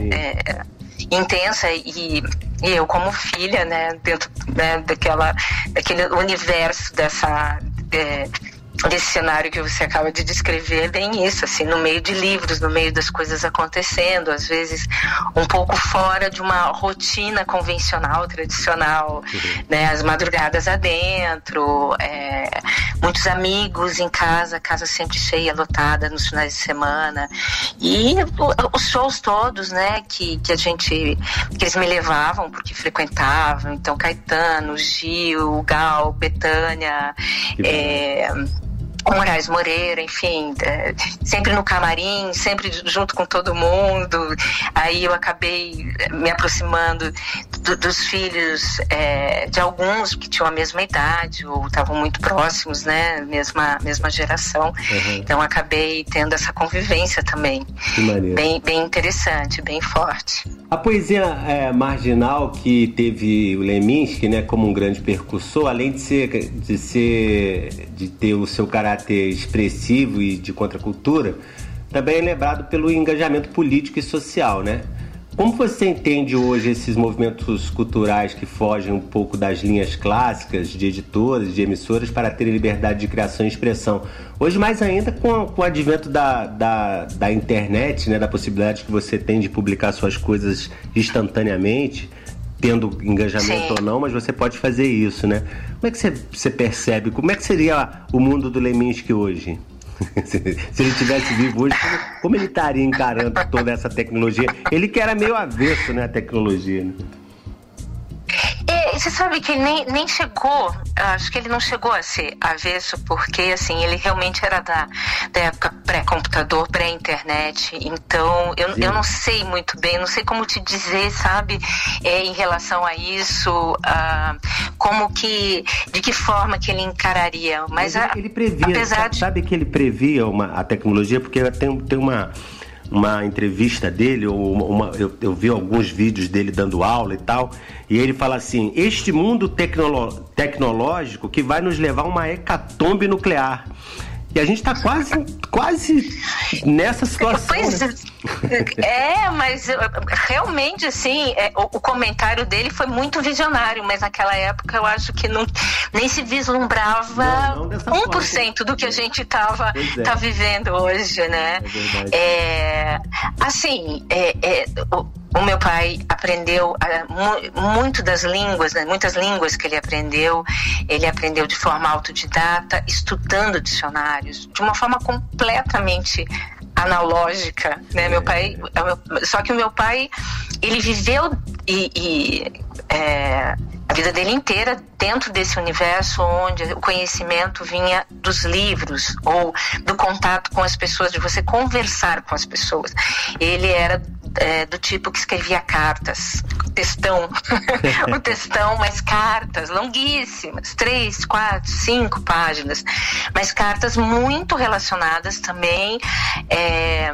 Speaker 6: Intensa e, e, eu como filha, né, dentro né, daquela, daquele universo dessa é, desse cenário que você acaba de descrever é bem isso, assim, no meio de livros, no meio das coisas acontecendo, às vezes um pouco fora de uma rotina convencional, tradicional, uhum. né? As madrugadas adentro, é, muitos amigos em casa, casa sempre cheia, lotada nos finais de semana. E os shows todos, né, que, que a gente, que eles me levavam porque frequentavam, então Caetano, Gil, Gal, Betânia, é, com Moraes Moreira, enfim, é, sempre no camarim, sempre junto com todo mundo. Aí eu acabei me aproximando do, dos filhos é, de alguns que tinham a mesma idade ou estavam muito próximos, né, mesma mesma geração. Uhum. Então acabei tendo essa convivência também, bem bem interessante, bem forte.
Speaker 2: A poesia é, marginal que teve o Leminski, né, como um grande percussor, além de ser de ser de ter o seu caráter caráter expressivo e de contracultura, também é lembrado pelo engajamento político e social, né? Como você entende hoje esses movimentos culturais que fogem um pouco das linhas clássicas de editoras, de emissoras, para terem liberdade de criação e expressão? Hoje, mais ainda com, com o advento da, da, da internet, né, da possibilidade que você tem de publicar suas coisas instantaneamente, tendo engajamento Sim. ou não, mas você pode fazer isso, né? Como é que você, percebe? Como é que seria o mundo do Leminski hoje? se ele tivesse vivo hoje, como ele estaria encarando toda essa tecnologia? Ele que era meio avesso, né, a tecnologia, né?
Speaker 6: Você sabe que ele nem, nem chegou, acho que ele não chegou a ser avesso, porque assim, ele realmente era da, da época pré-computador, pré-internet. Então, eu, eu não sei muito bem, não sei como te dizer, sabe, é, em relação a isso, ah, como que, de que forma que ele encararia. Mas, Mas
Speaker 2: ele, a, ele previa, apesar sabe, de... sabe que ele previa uma, a tecnologia, porque tem, tem uma uma entrevista dele, ou uma, eu, eu, vi alguns vídeos dele dando aula e tal, e ele fala assim: este mundo tecnolo, tecnológico que vai nos levar a uma hecatombe nuclear. E a gente está quase, quase nessa situação. Pois,
Speaker 6: né? É, mas realmente, assim, é, o, o, comentário dele foi muito visionário, mas naquela época eu acho que não, nem se vislumbrava não, não 1% do que a gente estava é. tá vivendo hoje, né? É, é assim, é, é, o, o meu pai aprendeu muito das línguas, né? muitas línguas que ele aprendeu, ele aprendeu de forma autodidata, estudando dicionários, de uma forma completamente analógica, né? Meu pai, é só que o meu pai, ele viveu e, e é, a vida dele inteira dentro desse universo onde o conhecimento vinha dos livros ou do contato com as pessoas, de você conversar com as pessoas. Ele era é, do tipo que escrevia cartas, textão, o textão, mas cartas longuíssimas, três, quatro, cinco páginas, mas cartas muito relacionadas também. É,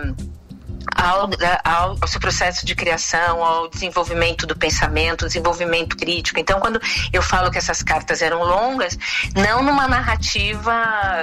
Speaker 6: ao, ao, ao, seu processo de criação, ao desenvolvimento do pensamento, desenvolvimento crítico. Então, quando eu falo que essas cartas eram longas, não numa narrativa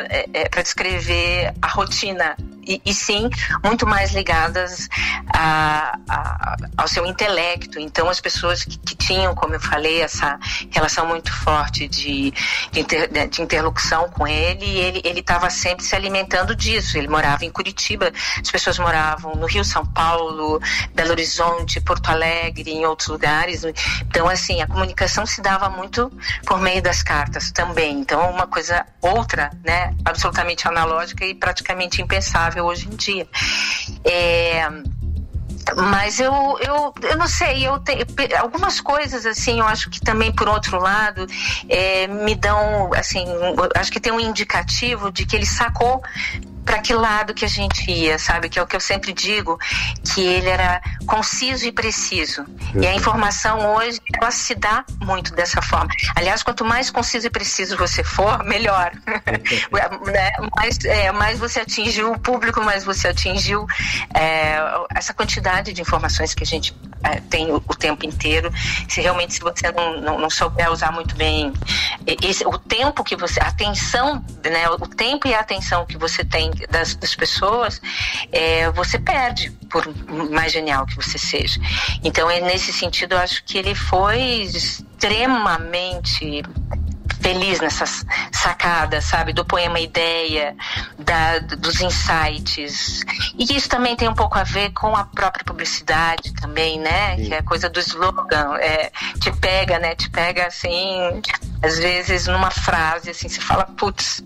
Speaker 6: é, é, para descrever a rotina e, e sim muito mais ligadas a, a, ao seu intelecto. Então, as pessoas que, que, tinham, como eu falei, essa relação muito forte de, de, inter, de interlocução com ele, ele estava sempre se alimentando disso. Ele morava em Curitiba, as pessoas moravam no Rio, São Paulo, Belo Horizonte, Porto Alegre, em outros lugares. Então, assim, a comunicação se dava muito por meio das cartas também. Então, uma coisa outra, né, absolutamente analógica e praticamente impensável hoje em dia. É, mas eu, eu, eu não sei, eu tenho algumas coisas assim, eu acho que também por outro lado é, me dão assim, acho que tem um indicativo de que ele sacou para que lado que a gente ia, sabe? Que é o que eu sempre digo, que ele era conciso e preciso. E a informação hoje, ela se dá muito dessa forma. Aliás, quanto mais conciso e preciso você for, melhor. né? mais, é, mais você atingiu o público, mais você atingiu é, essa quantidade de informações que a gente é, tem o, o, tempo inteiro. Se realmente se você não, não, não souber usar muito bem esse, o tempo que você, a atenção, né? O tempo e a atenção que você tem das, das pessoas, é, você perde, por mais genial que você seja. Então, é, nesse sentido, eu acho que ele foi extremamente feliz nessas sacadas, sabe? Do poema Ideia, da, dos insights. E isso também tem um pouco a ver com a própria publicidade também, né? Sim. Que é a coisa do slogan, é, te pega, né? Te pega assim, às vezes numa frase, assim, você fala, putz,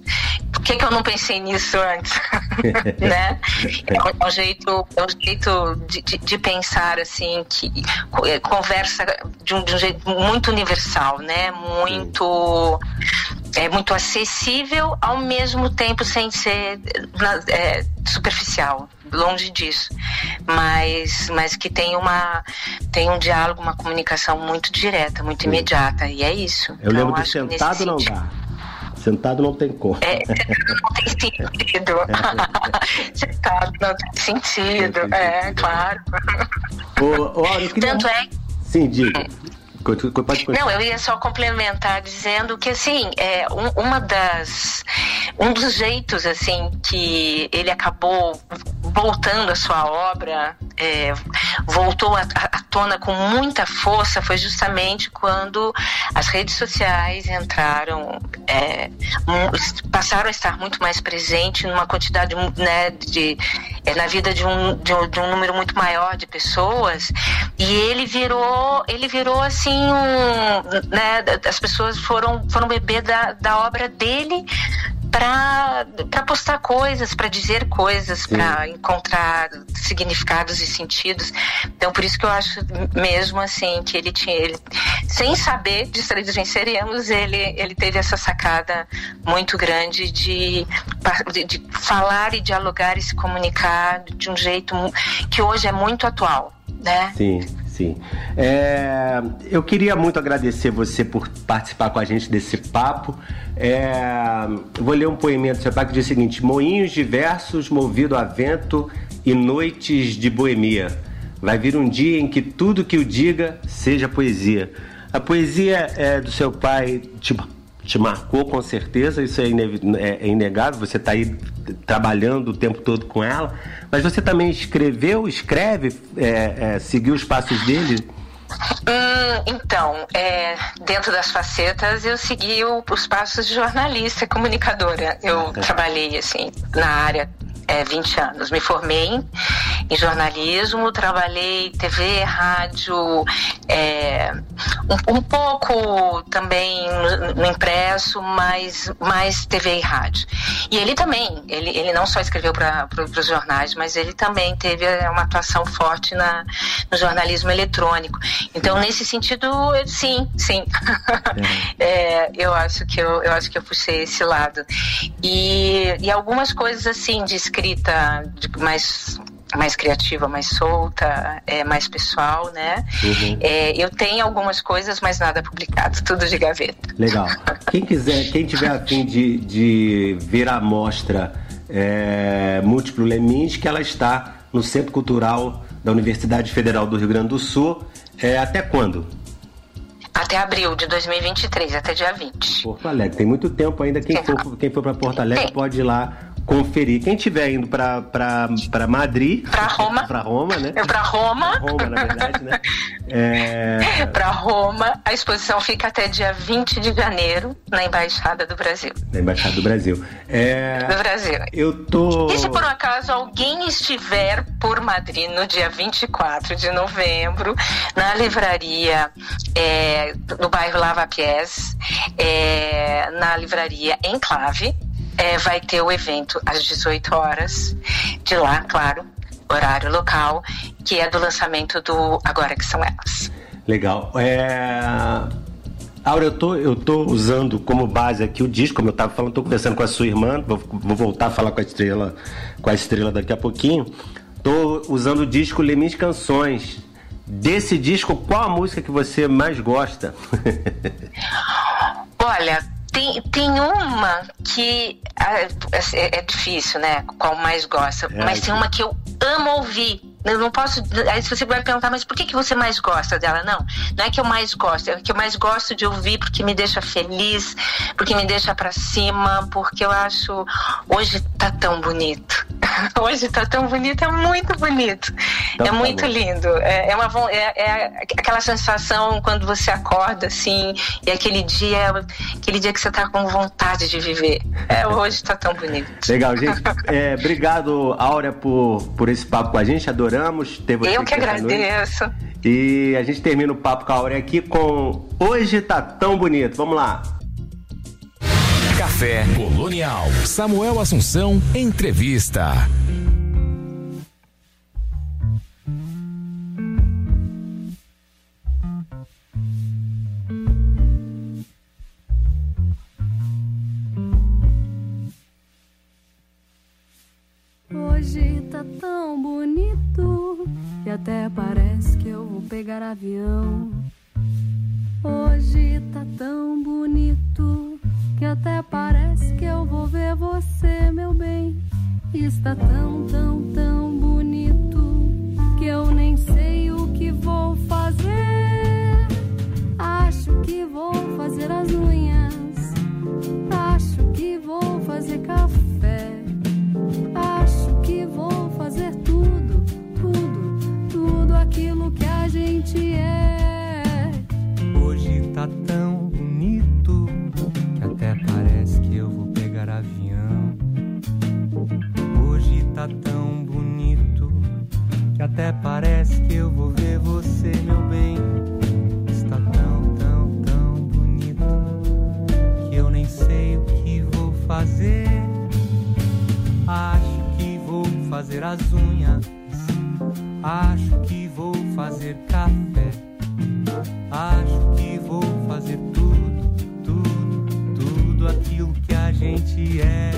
Speaker 6: por que, que eu não pensei nisso antes? né? É um jeito, é um jeito de, de, de pensar, assim, que é, conversa de um, de um jeito muito universal, né? Muito é muito acessível ao mesmo tempo sem ser é, superficial longe disso mas mas que tem uma tem um diálogo uma comunicação muito direta muito Sim. imediata e é isso
Speaker 2: eu então, lembro de sentado não dá Sentado não tem cor.
Speaker 6: É, não tem sentido. sentado não tem sentido, é, claro.
Speaker 2: Ô, ô, queria... Tanto é. Sim, diga.
Speaker 6: Não, eu ia só complementar dizendo que assim, é, um, uma das um dos jeitos assim que ele acabou voltando a sua obra, é, voltou à tona com muita força foi justamente quando as redes sociais entraram, é, passaram a estar muito mais presente numa quantidade né, de é, na vida de um, de um, de um número muito maior de pessoas. E ele virou ele virou assim um, né, as pessoas foram, foram beber da, da obra dele para postar coisas, para dizer coisas, para encontrar significados e sentidos. Então, por isso que eu acho mesmo assim que ele tinha, ele, sem saber de Estrelas Venceremos, ele, ele teve essa sacada muito grande de, de, de falar e dialogar e se comunicar de um jeito que hoje é muito atual, né?
Speaker 2: Sim. Sim. É, eu queria muito agradecer você por participar com a gente desse papo. É, vou ler um poeminha do seu pai que diz o seguinte: Moinhos diversos, movido a vento e noites de boemia. Vai vir um dia em que tudo que o diga seja poesia. A poesia é do seu pai te, te marcou com certeza, isso é, é, é inegável, você está aí trabalhando o tempo todo com ela, mas você também escreveu, escreve, é, é, seguiu os passos dele?
Speaker 6: Hum, então, é, dentro das facetas, eu segui o, os passos de jornalista, comunicadora. Eu é. trabalhei assim na área é, 20 anos. Me formei em jornalismo, trabalhei TV, rádio, é, um, um, pouco também no, no, impresso, mas mais TV e rádio. E ele também, ele, ele não só escreveu para os jornais, mas ele também teve é, uma atuação forte na, no jornalismo eletrônico. Então, nesse sentido, sim, sim. É, eu acho que eu, eu acho que eu puxei esse lado. E, e algumas coisas assim de escrita mais mais criativa, mais solta, é, mais pessoal, né? Uhum. É, eu tenho algumas coisas, mas nada publicado, tudo de gaveta.
Speaker 2: Legal. Quem quiser, quem tiver a fim de, de ver a mostra é, Múltiplo Lemins, que ela está no Centro Cultural da Universidade Federal do Rio Grande do Sul, é, até quando?
Speaker 6: Até abril de 2023, até dia 20.
Speaker 2: Porto Alegre, tem muito tempo ainda. Quem for, quem for para Porto Alegre pode ir lá conferir. Quem estiver indo para Madrid.
Speaker 6: Para Roma.
Speaker 2: para Roma, né?
Speaker 6: Para Roma.
Speaker 2: Pra Roma, na verdade, né?
Speaker 6: É... Para Roma. A exposição fica até dia 20 de janeiro na Embaixada do Brasil.
Speaker 2: Na Embaixada do Brasil. É...
Speaker 6: Do Brasil.
Speaker 2: Eu tô.
Speaker 6: E se por um acaso alguém estiver por Madrid no dia 24 de novembro, na livraria é, no bairro Lava Pies, é, na livraria Enclave, é, vai ter o evento às 18 horas, de lá, claro, horário local, que é do lançamento do Agora que São Elas.
Speaker 2: Legal. É... Aura, eu tô, eu tô usando como base aqui o disco, como eu estava falando, tô conversando com a sua irmã, vou, vou, voltar a falar com a estrela, com a estrela daqui a pouquinho. Tô usando o disco Lemins Canções. Desse disco, qual a música que você mais gosta?
Speaker 6: Olha, tem, tem uma que é, é, difícil, né? Qual mais gosta. É, mas tem uma que eu amo ouvir. Eu não posso. Aí você vai perguntar, mas por que, que você mais gosta dela? Não, não é que eu mais gosto, é que eu mais gosto de ouvir porque me deixa feliz, porque me deixa para cima, porque eu acho hoje tá tão bonito. Hoje tá tão bonito, é muito bonito. Então, é tá muito lindo. É, é uma, é, é, aquela sensação quando você acorda assim, e aquele dia, aquele dia que você tá com vontade de viver. É, hoje tá tão bonito.
Speaker 2: Legal, gente. É, obrigado, Áurea, por, por esse papo com a gente. Adoramos ter você
Speaker 6: Eu que agradeço.
Speaker 2: Noite. E a gente termina o papo com a Áurea aqui com Hoje tá tão bonito. Vamos lá.
Speaker 1: Café Colonial. Samuel Assunção, entrevista.
Speaker 4: Hoje tá tão bonito que até parece que eu vou pegar avião. Hoje tá tão bonito que até parece que eu vou ver você, meu bem. Está tão, tão, tão bonito que eu nem sei o que vou fazer. Acho que vou fazer as unhas, acho que vou fazer café, fazer tudo, tudo, tudo aquilo que a gente é.
Speaker 7: Hoje tá tão bonito que até parece que eu vou pegar avião. Hoje tá tão bonito que até parece que eu vou ver você, meu bem. Está tão, tão, tão bonito que eu nem sei o que vou fazer. Acho fazer as unhas. Acho que vou fazer café. Acho que vou fazer tudo, tudo, tudo aquilo que a gente é.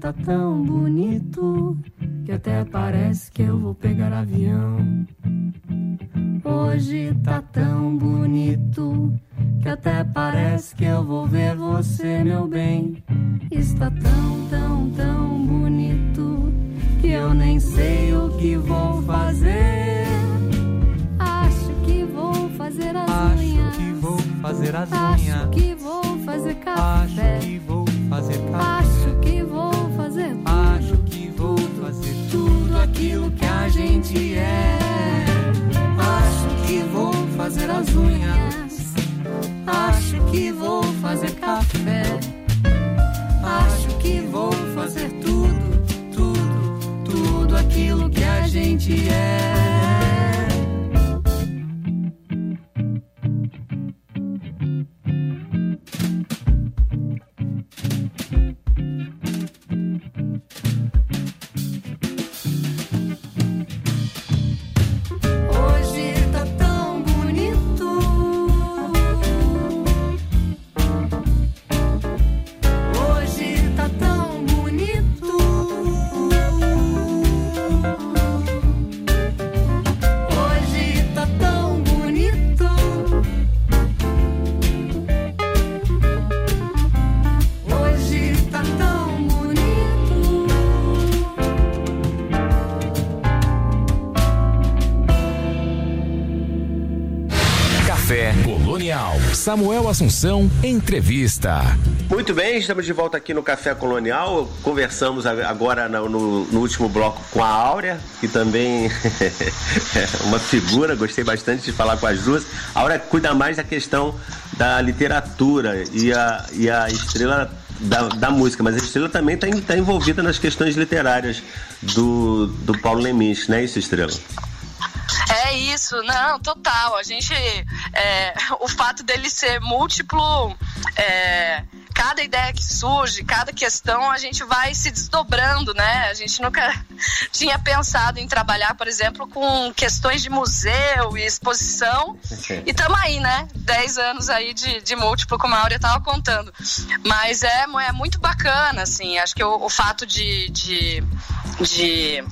Speaker 4: Tá tão bonito que até parece que eu vou pegar avião. Hoje tá tão bonito que até parece que eu vou ver você, meu bem. Está tão, tão, tão bonito que eu nem sei o que vou fazer. Acho que vou fazer as
Speaker 7: Acho
Speaker 4: unhas.
Speaker 7: que vou fazer as
Speaker 4: Acho
Speaker 7: unhas.
Speaker 4: que vou fazer
Speaker 7: Acho
Speaker 4: café.
Speaker 7: que vou fazer café.
Speaker 4: Acho fazer.
Speaker 7: Acho que vou fazer
Speaker 4: tudo aquilo que a gente é. Acho que vou fazer as unhas. Acho que vou fazer café. Acho que vou fazer tudo, tudo, tudo aquilo que a gente é.
Speaker 1: Samuel Assunção, entrevista.
Speaker 2: Muito bem, estamos de volta aqui no Café Colonial. Conversamos agora no, no- no último bloco com a Áurea, que também é uma figura, gostei bastante de falar com as duas. A Áurea cuida mais da questão da literatura e a, e a estrela da, da música, mas a estrela também está envolvida nas questões literárias do, do Paulo Leminski, não é isso, Estrela?
Speaker 3: É isso, não, total. A gente. é, o fato dele ser múltiplo. é, cada ideia que surge, cada questão, a gente vai se desdobrando, né? A gente nunca tinha pensado em trabalhar, por exemplo, com questões de museu e exposição. E estamos aí, né? Dez anos aí de, de múltiplo, como a Áurea estava contando. Mas é, é muito bacana, assim. Acho que o, o fato de- de, de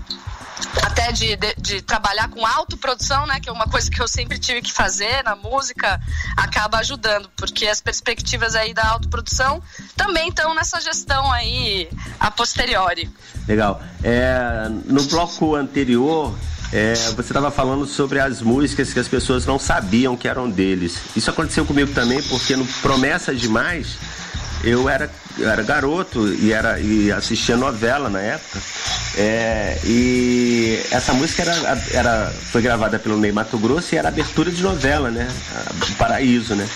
Speaker 3: até de, de, de trabalhar com autoprodução, né, que é uma coisa que eu sempre tive que fazer na música, acaba ajudando, porque as perspectivas aí da autoprodução também estão nessa gestão aí a posteriori.
Speaker 2: Legal. É, no bloco anterior, é, você estava falando sobre as músicas que as pessoas não sabiam que eram deles. Isso aconteceu comigo também, porque no Promessa Demais, eu era, eu era garoto e, era, e assistia novela na época. É, e essa música era, era, foi gravada pelo Ney Mato Grosso e era abertura de novela, né? Paraíso, né?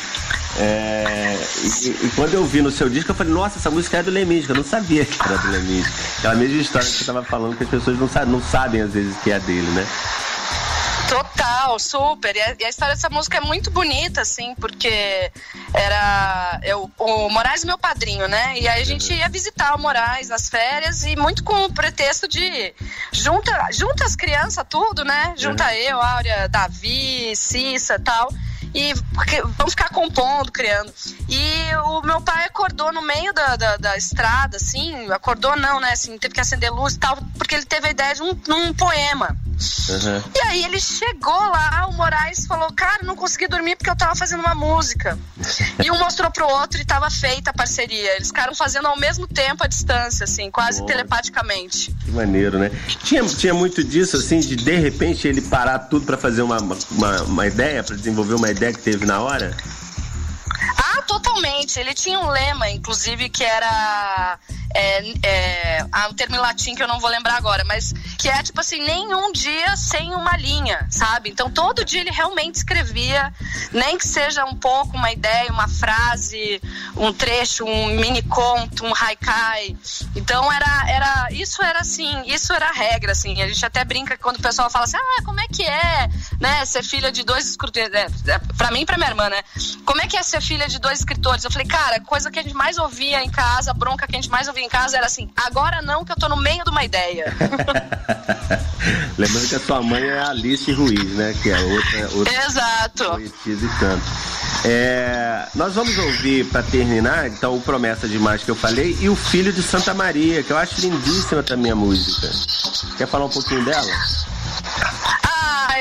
Speaker 2: É, e, e quando eu vi no seu disco, eu falei, nossa, essa música é do Leminski. Eu não sabia que era do Leminski. Aquela mesma história que você estava falando, que as pessoas não, sa- não sabem, às vezes, que é dele, né?
Speaker 3: Total, super. E a, e a história dessa música é muito bonita, assim, porque era. Eu, o Moraes é meu padrinho, né? E aí a gente ia visitar o Moraes nas férias e muito com o pretexto de. Junta, junta as crianças, tudo, né? Junta eu, Áurea, Davi, Cissa e tal. E porque- vamos ficar compondo, criando. E o meu pai acordou no meio da, da, da estrada, assim, acordou não, né? Assim, teve que acender luz e tal, porque ele teve a ideia de um, um poema.
Speaker 2: Uhum.
Speaker 3: E aí ele chegou lá, o Moraes falou, cara, não consegui dormir porque eu tava fazendo uma música. E um mostrou pro outro e tava feita a parceria. Eles ficaram fazendo ao mesmo tempo a distância, assim, quase
Speaker 2: Nossa.
Speaker 3: telepaticamente.
Speaker 2: Que maneiro, né? Tinha, tinha muito disso, assim, de de repente ele parar tudo para fazer uma, uma, uma ideia, para desenvolver uma ideia que teve na hora?
Speaker 3: Ah, totalmente. Ele tinha um lema, inclusive, que era. É, é, ah, um termo em latim que eu não vou lembrar agora, mas que é tipo assim, nenhum dia sem uma linha, sabe? Então todo dia ele realmente escrevia, nem que seja um pouco uma ideia, uma frase, um trecho, um mini conto, um haikai. Então era, era isso era assim, isso era a regra, assim. A gente até brinca quando o pessoal fala assim, ah, como é que é, né, ser filha de dois escritores, é, é, pra mim e pra minha irmã, né? Como é que é ser filha de dois escritores? Eu falei, cara, coisa que a gente mais ouvia em casa, bronca que a gente mais ouvia em casa era assim, agora não que eu tô no meio de uma ideia.
Speaker 2: Lembrando que a sua mãe é Alice Ruiz, né? Que é outra, outra
Speaker 3: Exato.
Speaker 2: poetisa e tanto. É, nós vamos ouvir, para terminar, então, o Promessa Demais que eu falei e o Filho de Santa Maria, que eu acho lindíssima também a música. Quer falar um pouquinho dela?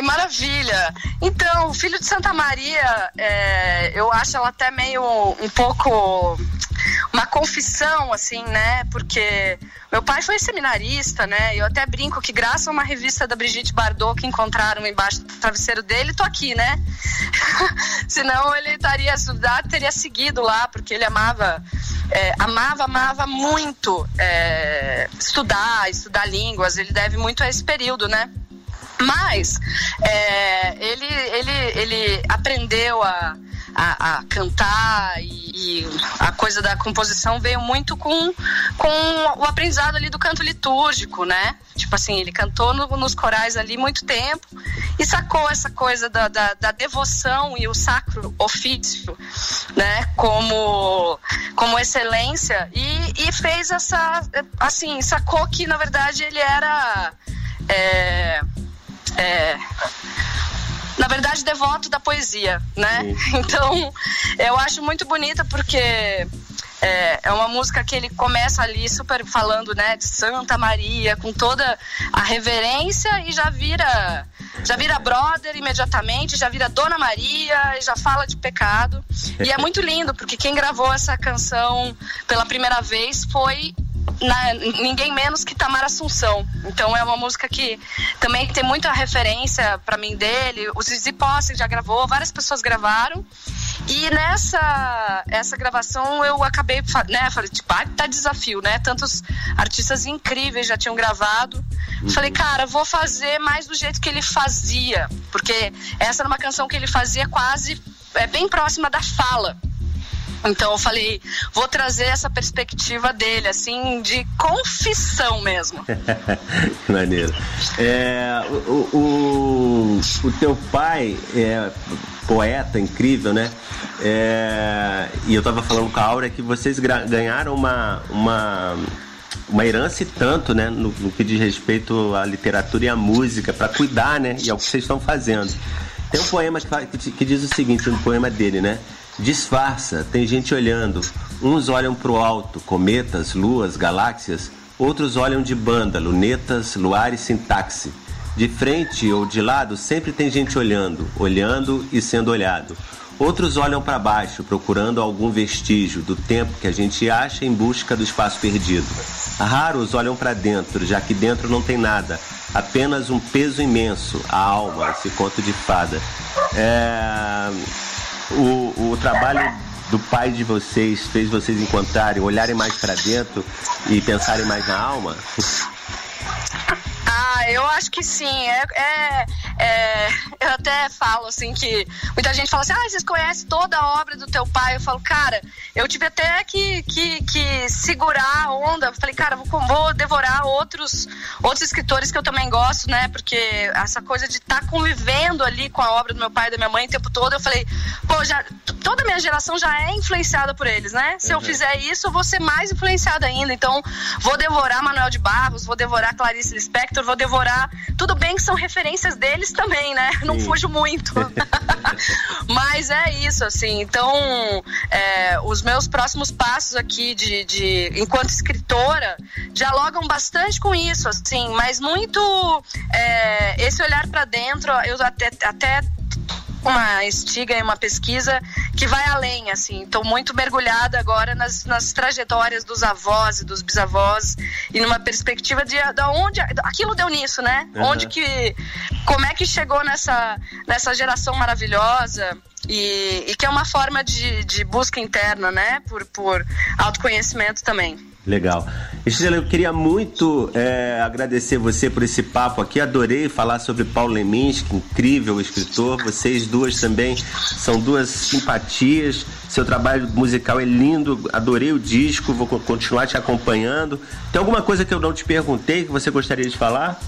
Speaker 3: Ai, maravilha! Então, Filho de Santa Maria, é, eu acho ela até meio um pouco uma confissão, assim, né? Porque meu pai foi seminarista, né? Eu até brinco que graças a uma revista da Brigitte Bardot que encontraram embaixo do travesseiro dele, tô aqui, né? Senão ele estaria estudado, teria seguido lá, porque ele amava, é, amava, amava muito é, estudar, estudar línguas. Ele deve muito a esse período, né? Mas é, ele, ele, ele aprendeu a, a, a cantar e, e, a coisa da composição veio muito com, com o aprendizado ali do canto litúrgico, né? Tipo assim, ele cantou no, nos corais ali muito tempo e sacou essa coisa da, da, da, devoção e o sacro ofício, né? Como, como excelência e, e fez essa, assim, sacou que na verdade ele era... É, é, na verdade, devoto da poesia, né? Então, eu acho muito bonita porque é, é, uma música que ele começa ali super falando, né, de Santa Maria, com toda a reverência e já vira já vira brother imediatamente, já vira Dona Maria e já fala de pecado. E é muito lindo porque quem gravou essa canção pela primeira vez foi na, ninguém menos que Tamara Assunção. Então é uma música que também tem muita referência para mim dele. O Zizi Posse já gravou, várias pessoas gravaram. E nessa essa gravação eu acabei, né, falei, tipo, ah, tá desafio, né? Tantos artistas incríveis já tinham gravado. Uhum. Falei, cara, vou fazer mais do jeito que ele fazia, porque essa era uma canção que ele fazia quase é, bem próxima da fala. Então eu falei, vou trazer essa perspectiva dele, assim, de confissão mesmo.
Speaker 2: Maneiro. É, o, o, o, teu pai é poeta incrível, né? É, e eu tava falando com a Aura que vocês ganharam uma, uma, uma herança e tanto, né? No, no que diz respeito à literatura e à música, para cuidar, né? E é o que vocês estão fazendo. Tem um poema que, que diz o seguinte, um poema dele, né? Disfarça, tem gente olhando. Uns olham para o alto, cometas, luas, galáxias. Outros olham de banda, lunetas, luares, sintaxe. De frente ou de lado sempre tem gente olhando, olhando e sendo olhado. Outros olham para baixo, procurando algum vestígio do tempo que a gente acha em busca do espaço perdido. Raros olham para dentro, já que dentro não tem nada, apenas um peso imenso, a alma, esse conto de fada. É o, o trabalho do pai de vocês fez vocês encontrarem, olharem mais para dentro e pensarem mais na alma?
Speaker 3: Ah, eu acho que sim. É, é, é, eu até falo assim que muita gente fala assim: ah, vocês conhecem toda a obra do teu pai? Eu falo, cara, eu tive até que, que, que segurar a onda. Eu falei, cara, vou, vou, devorar outros, outros escritores que eu também gosto, né? Porque essa coisa de estar tá convivendo ali com a obra do meu pai e da minha mãe o tempo todo, eu falei, pô, já, toda a minha geração já é influenciada por eles, né? Se uhum. eu fizer isso, eu vou ser mais influenciada ainda. Então, vou devorar Manuel de Barros, vou devorar Clarice Lispector, vou devorar. Tudo bem que são referências deles também, né? Não Sim. fujo muito. Mas é isso, assim. Então, é, os meus próximos passos aqui de, de enquanto escritora dialogam bastante com isso, assim, mas muito é, esse olhar para dentro, eu até, até uma estiga e uma pesquisa que vai além, assim. Estou muito mergulhada agora nas, nas trajetórias dos avós e dos bisavós e numa perspectiva de, de onde aquilo deu nisso, né? Uhum. Onde que, como é que chegou nessa, nessa geração maravilhosa e, e que é uma forma de, de busca interna, né? Por, por autoconhecimento também.
Speaker 2: Legal. Estrela, eu queria muito é, agradecer você por esse papo aqui. Adorei falar sobre Paulo Leminski, incrível escritor. Vocês duas também são duas simpatias. Seu trabalho musical é lindo. Adorei o disco. Vou continuar te acompanhando. Tem alguma coisa que eu não te perguntei que você gostaria de falar?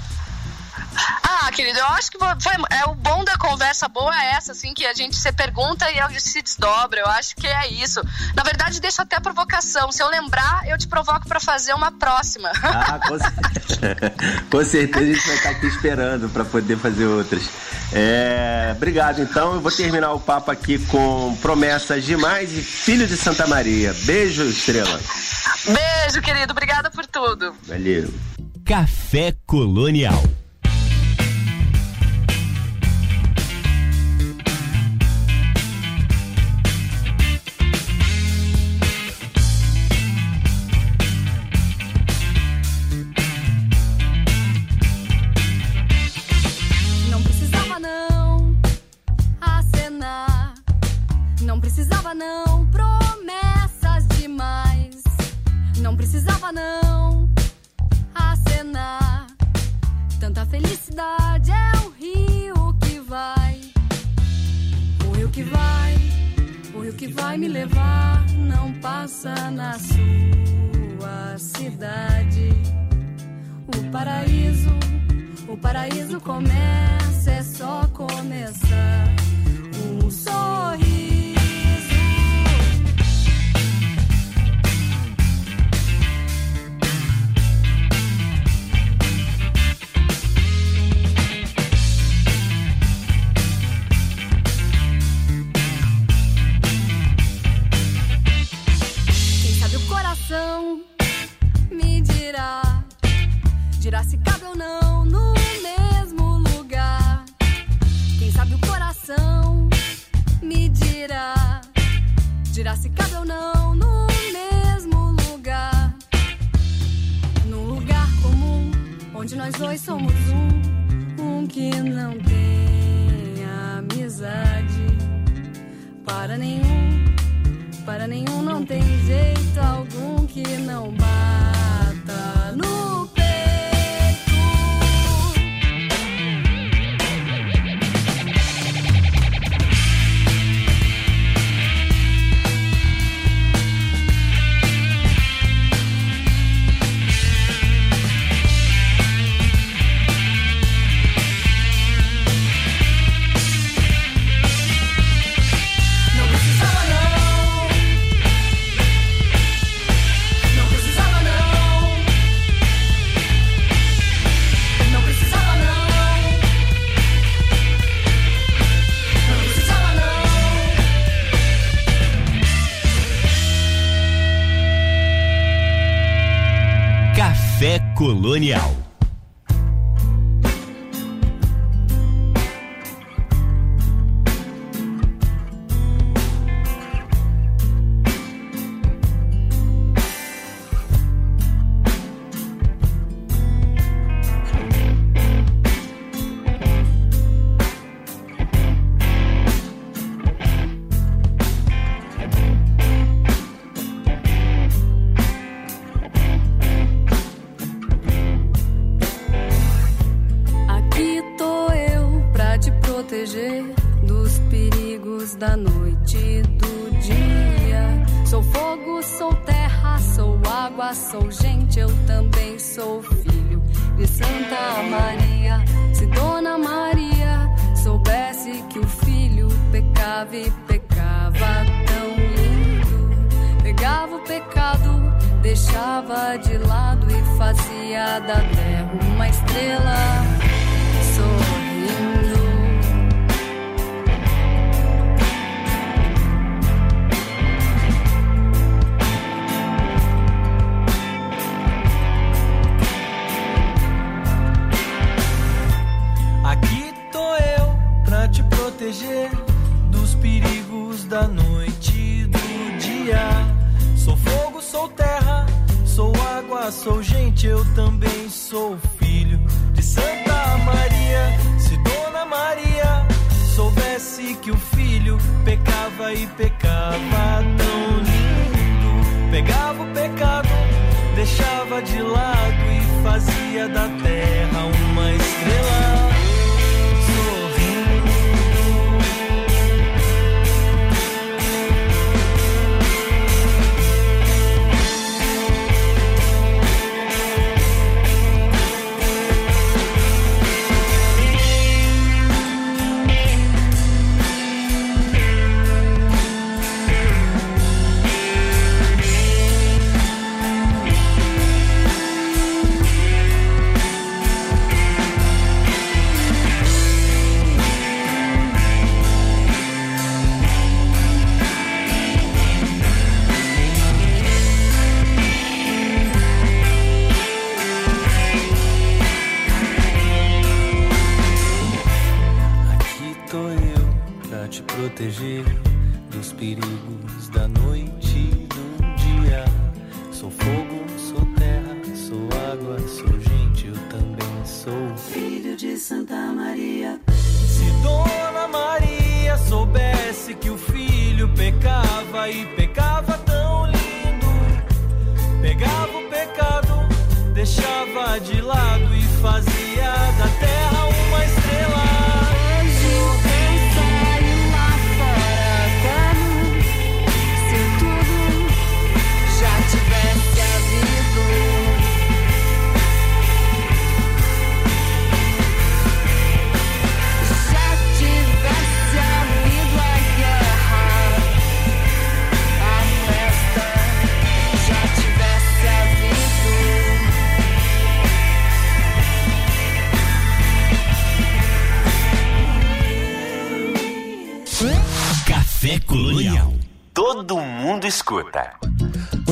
Speaker 3: Querido, eu acho que foi, é o bom da conversa boa é essa, assim, que a gente se pergunta e se desdobra. Eu acho que é isso. Na verdade, deixa até provocação. Se eu lembrar, eu te provoco para fazer uma próxima.
Speaker 2: Ah, com, com certeza a gente vai estar aqui esperando para poder fazer outras. É, obrigado. Então, eu vou terminar o papo aqui com promessas demais e Filho de Santa Maria. Beijo, Estrela.
Speaker 3: Beijo, querido. Obrigada por tudo.
Speaker 2: Valeu.
Speaker 1: Café Colonial.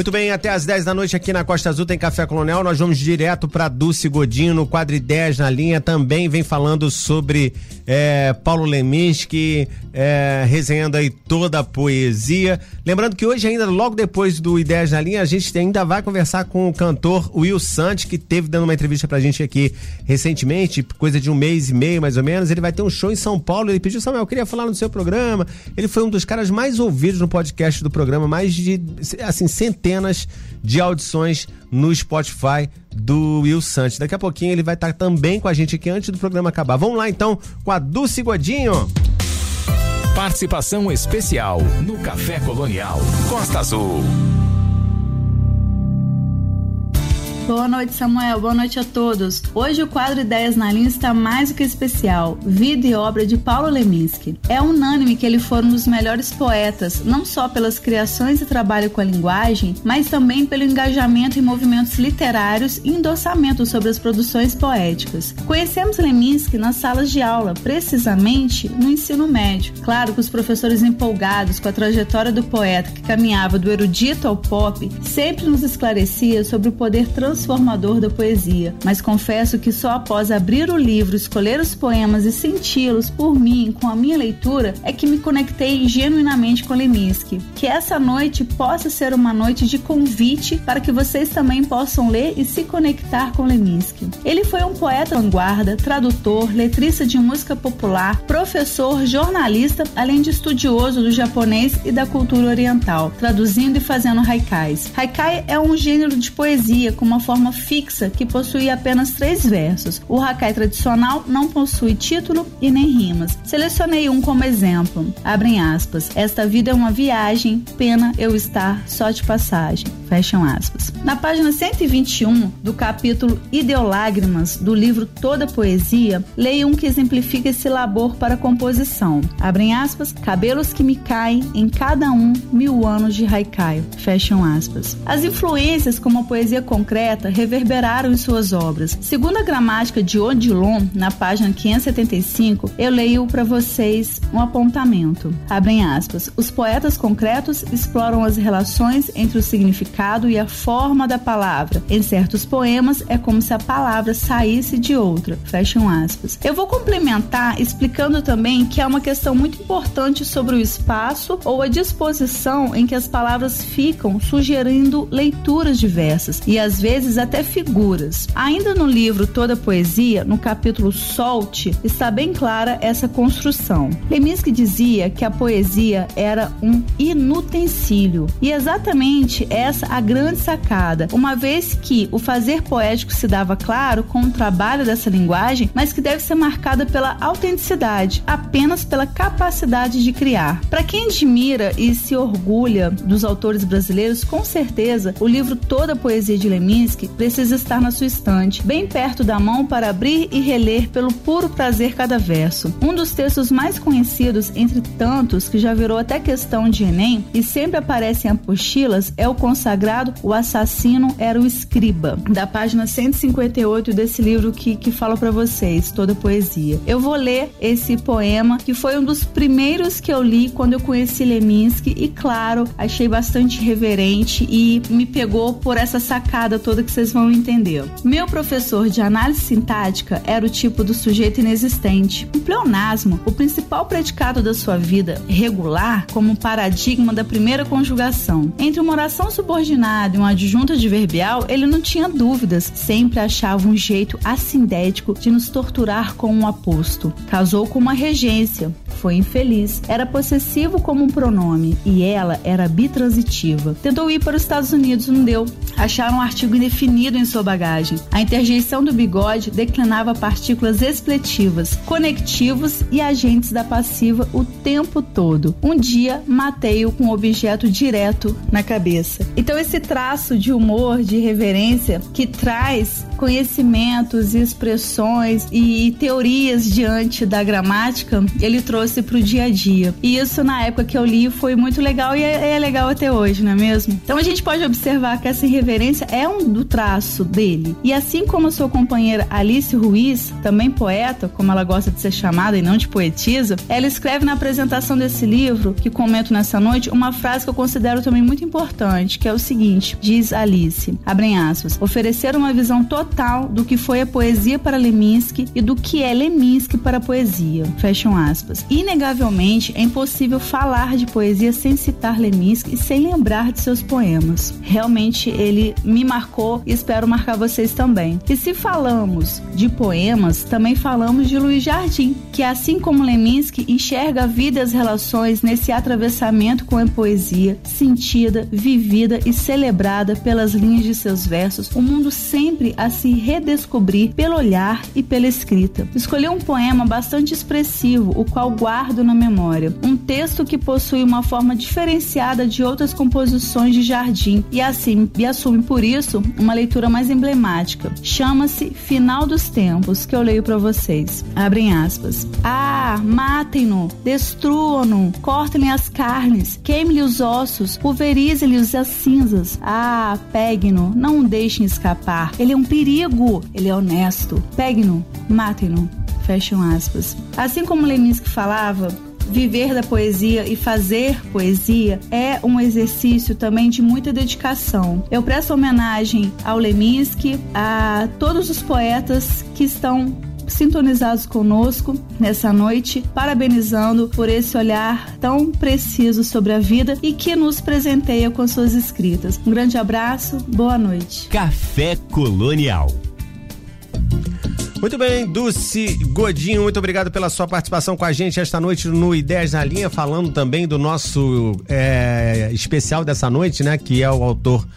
Speaker 5: Muito bem, até às 10 da noite aqui na Costa Azul tem Café Colonial. Nós vamos direto para Dulce Godino, quadro 10 na linha. Também vem falando sobre é, Paulo Leminski, é, resenhando aí toda a poesia. Lembrando que hoje, ainda logo depois do Ideias na Linha, a gente ainda vai conversar com o cantor Will Santos, que teve dando uma entrevista pra gente aqui recentemente, coisa de um mês e meio mais ou menos. Ele vai ter um show em São Paulo. Ele pediu, Samuel, eu queria falar no seu programa. Ele foi um dos caras mais ouvidos no podcast do programa, mais de, assim, centenas de audições no Spotify do Will Santos. Daqui a pouquinho ele vai estar também com a gente aqui antes do programa acabar. Vamos lá então com a Dulce Godinho.
Speaker 1: Participação especial no Café Colonial Costa Azul.
Speaker 8: Boa noite, Samuel. Boa noite a todos. Hoje o quadro Ideias na Linha está mais do que especial. Vida e obra de Paulo Leminski. É unânime que ele foi um dos melhores poetas, não só pelas criações e trabalho com a linguagem, mas também pelo engajamento em movimentos literários e endossamento sobre as produções poéticas. Conhecemos Leminski nas salas de aula, precisamente no ensino médio. Claro que os professores empolgados com a trajetória do poeta que caminhava do erudito ao pop sempre nos esclarecia sobre o poder transformador da poesia, mas confesso que só após abrir o livro, escolher os poemas e senti-los por mim com a minha leitura é que me conectei genuinamente com Leminski. Que essa noite possa ser uma noite de convite para que vocês também possam ler e se conectar com Leminski. Ele foi um poeta vanguarda, tradutor, letrista de música popular, professor, jornalista, além de estudioso do japonês e da cultura oriental, traduzindo e fazendo haikais. Haikai é um gênero de poesia com uma forma fixa que possui apenas três versos. O haikai tradicional não possui título e nem rimas. Selecionei um como exemplo. Abrem aspas. Esta vida é uma viagem, pena eu estar só de passagem. Fecham aspas. Na página 121 do capítulo Ideolágrimas do livro Toda Poesia, leio um que exemplifica esse labor para composição. Abrem aspas. Cabelos que me caem em cada um mil anos de haikai. Fecham aspas. As influências como a poesia concreta reverberaram em suas obras. Segundo a gramática de Odilon, na página 575, eu leio para vocês um apontamento. Abrem aspas. Os poetas concretos exploram as relações entre o significado e a forma da palavra. Em certos poemas, é como se a palavra saísse de outra. Fecham aspas. Eu vou complementar explicando também que há uma questão muito importante sobre o espaço ou a disposição em que as palavras ficam, sugerindo leituras diversas e às vezes até figuras. Ainda no livro Toda Poesia, no capítulo Solte, está bem clara essa construção. Leminski dizia que a poesia era um inutensílio e exatamente essa a grande sacada, uma vez que o fazer poético se dava claro com o trabalho dessa linguagem, mas que deve ser marcada pela autenticidade, apenas pela capacidade de criar. Para quem admira e se orgulha dos autores brasileiros, com certeza o livro Toda Poesia de Leminski precisa estar na sua estante, bem perto da mão para abrir e reler pelo puro prazer cada verso. Um dos textos mais conhecidos entre tantos que já virou até questão de Enem e sempre aparece em apostilas é o consagrado O Assassino Era o Escriba, da página 158 desse livro que, que fala para vocês, toda poesia. Eu vou ler esse poema, que foi um dos primeiros que eu li quando eu conheci Leminski, e claro, achei bastante reverente e me pegou por essa sacada toda que vocês vão entender. Meu professor de análise sintática era o tipo do sujeito inexistente. Um pleonasmo, o principal predicado da sua vida, regular, como paradigma da primeira conjugação. Entre uma oração subordinada e uma adjunta adverbial, ele não tinha dúvidas, sempre achava um jeito assindético de nos torturar com um aposto. Casou com uma regência, foi infeliz. Era possessivo como um pronome e ela era bitransitiva. Tentou ir para os Estados Unidos, não deu. Acharam um artigo indefinido em sua bagagem. A interjeição do bigode declinava partículas expletivas, conectivos e agentes da passiva o tempo todo. Um dia matei-o com um objeto direto na cabeça. Então esse traço de humor, de reverência que traz conhecimentos expressões e teorias diante da gramática, ele trouxe para o dia a dia. E isso na época que eu li foi muito legal e é, é, legal até hoje, não é mesmo? Então a gente pode observar que essa irreverência é um do traço dele. E assim como a sua companheira Alice Ruiz, também poeta, como ela gosta de ser chamada e não de poetisa, ela escreve na apresentação desse livro, que comento nessa noite, uma frase que eu considero também muito importante, que é o seguinte: diz Alice, abrem aspas, oferecer uma visão total do que foi a poesia para Leminski e do que é Leminski para a poesia. Fecham aspas. Inegavelmente, é impossível falar de poesia sem citar Leminski e sem lembrar de seus poemas. Realmente, ele me marcou e espero marcar vocês também. E se falamos de poemas, também falamos de Luiz Jardim, que assim como Leminski enxerga a vida e as relações nesse atravessamento com a poesia, sentida, vivida e celebrada pelas linhas de seus versos, o mundo sempre a se redescobrir pelo olhar e pela escrita. Escolheu um poema bastante expressivo, o qual guardo na memória. Um texto que possui uma forma diferenciada de outras composições de Jardim e assim e assume por isso uma leitura mais emblemática. Chama-se Final dos Tempos, que eu leio para vocês. Abrem aspas. Ah, matem-no, destruam-no, cortem-lhe as carnes, queimem-lhe os ossos, pulverizem-lhe as cinzas. Ah, peguem-no, não o deixem escapar. Ele é um perigo, ele é honesto. Peguem-no, matem-no. Fecham aspas. Assim como Leminski falava, viver da poesia e fazer poesia é um exercício também de muita dedicação. Eu presto homenagem ao Leminski, a todos os poetas que estão sintonizados conosco nessa noite, parabenizando por esse olhar tão preciso sobre a vida e que nos presenteia com suas escritas. Um grande abraço, boa noite.
Speaker 9: Café Colonial.
Speaker 5: Muito bem, Dulce Godinho, muito obrigado pela sua participação com a gente esta noite no Ideias na Linha, falando também do nosso é, especial dessa noite, né? Que é o autor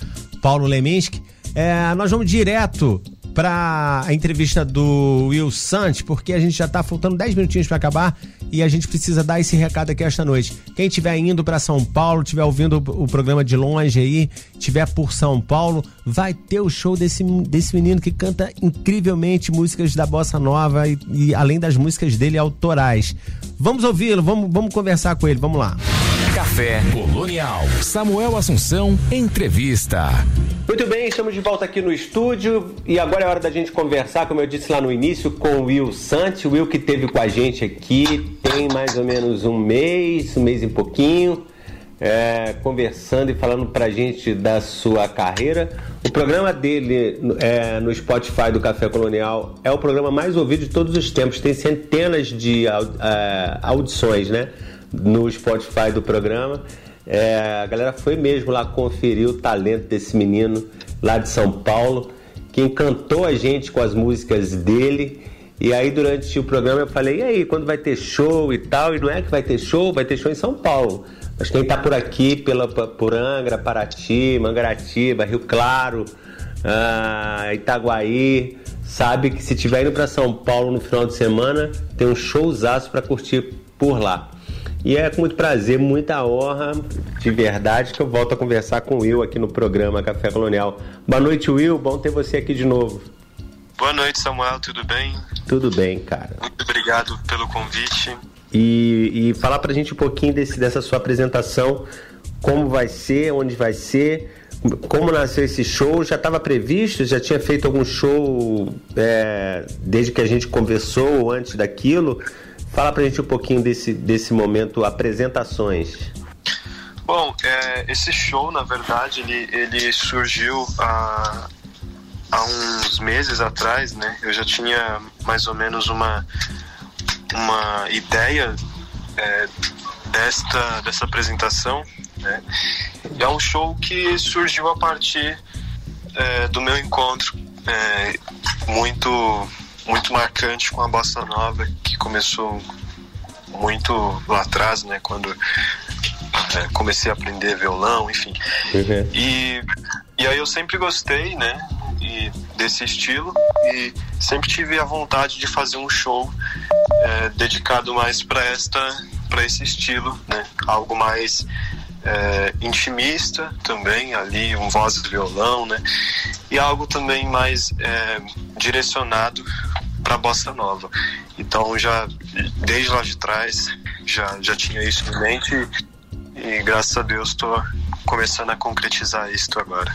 Speaker 5: Paulo Leminski. É, nós vamos direto para a entrevista do Will Sant, porque a gente já está faltando 10 minutinhos para acabar e a gente precisa dar esse recado aqui esta noite. Quem estiver indo para São Paulo, estiver ouvindo o programa de longe aí, estiver por São Paulo, vai ter o show desse, desse menino que canta incrivelmente músicas da bossa nova e, e além das músicas dele autorais. Vamos ouvi-lo, vamos, vamos conversar com ele, vamos lá.
Speaker 1: Café Colonial. Samuel Assunção, entrevista.
Speaker 2: Muito bem, estamos de volta aqui no estúdio e agora é hora da gente conversar, como eu disse lá no início, com o Will Sant. O Will que teve com a gente aqui tem mais ou menos um mês, um mês e pouquinho, é, conversando e falando pra gente da sua carreira. O programa dele é, no Spotify do Café Colonial é o programa mais ouvido de todos os tempos. Tem centenas de é, audições, né? no Spotify do programa. É, a galera foi mesmo lá conferir o talento desse menino lá de São Paulo, que encantou a gente com as músicas dele. E aí, durante o programa, eu falei: e aí, quando vai ter show e tal? E não é que vai ter show, vai ter show em São Paulo. Mas quem tá por aqui, pela, por Angra, Paraty, Mangaratiba, Rio Claro, ah, Itaguaí, sabe que se tiver indo para São Paulo no final de semana, tem um showzaço para curtir por lá. E é com muito prazer, muita honra, de verdade, que eu volto a conversar com o Will aqui no programa Café Colonial. Boa noite, Will. Bom ter você aqui de novo.
Speaker 10: Boa noite, Samuel. Tudo bem?
Speaker 2: Tudo bem, cara.
Speaker 10: Muito obrigado pelo convite.
Speaker 2: E, e falar pra gente um pouquinho desse, dessa sua apresentação, como vai ser, onde vai ser, como nasceu esse show? Já estava previsto? Já tinha feito algum show é, desde que a gente conversou ou antes daquilo? Fala pra gente um pouquinho desse, desse momento, apresentações.
Speaker 10: Bom, é, esse show, na verdade, ele, ele surgiu há, há uns meses atrás, né? Eu já tinha mais ou menos uma, uma ideia é, desta, dessa apresentação, né? E é um show que surgiu a partir é, do meu encontro é, muito muito marcante com a bossa nova que começou muito lá atrás, né? Quando é, comecei a aprender violão, enfim.
Speaker 2: Uhum.
Speaker 10: E, e aí eu sempre gostei, né? E, desse estilo e sempre tive a vontade de fazer um show é, dedicado mais para esta para esse estilo, né? Algo mais é, intimista também ali, um voz de violão, né? E algo também mais é, direcionado para bossa nova. Então já desde lá de trás já já tinha isso em mente e graças a Deus estou começando a concretizar isso agora.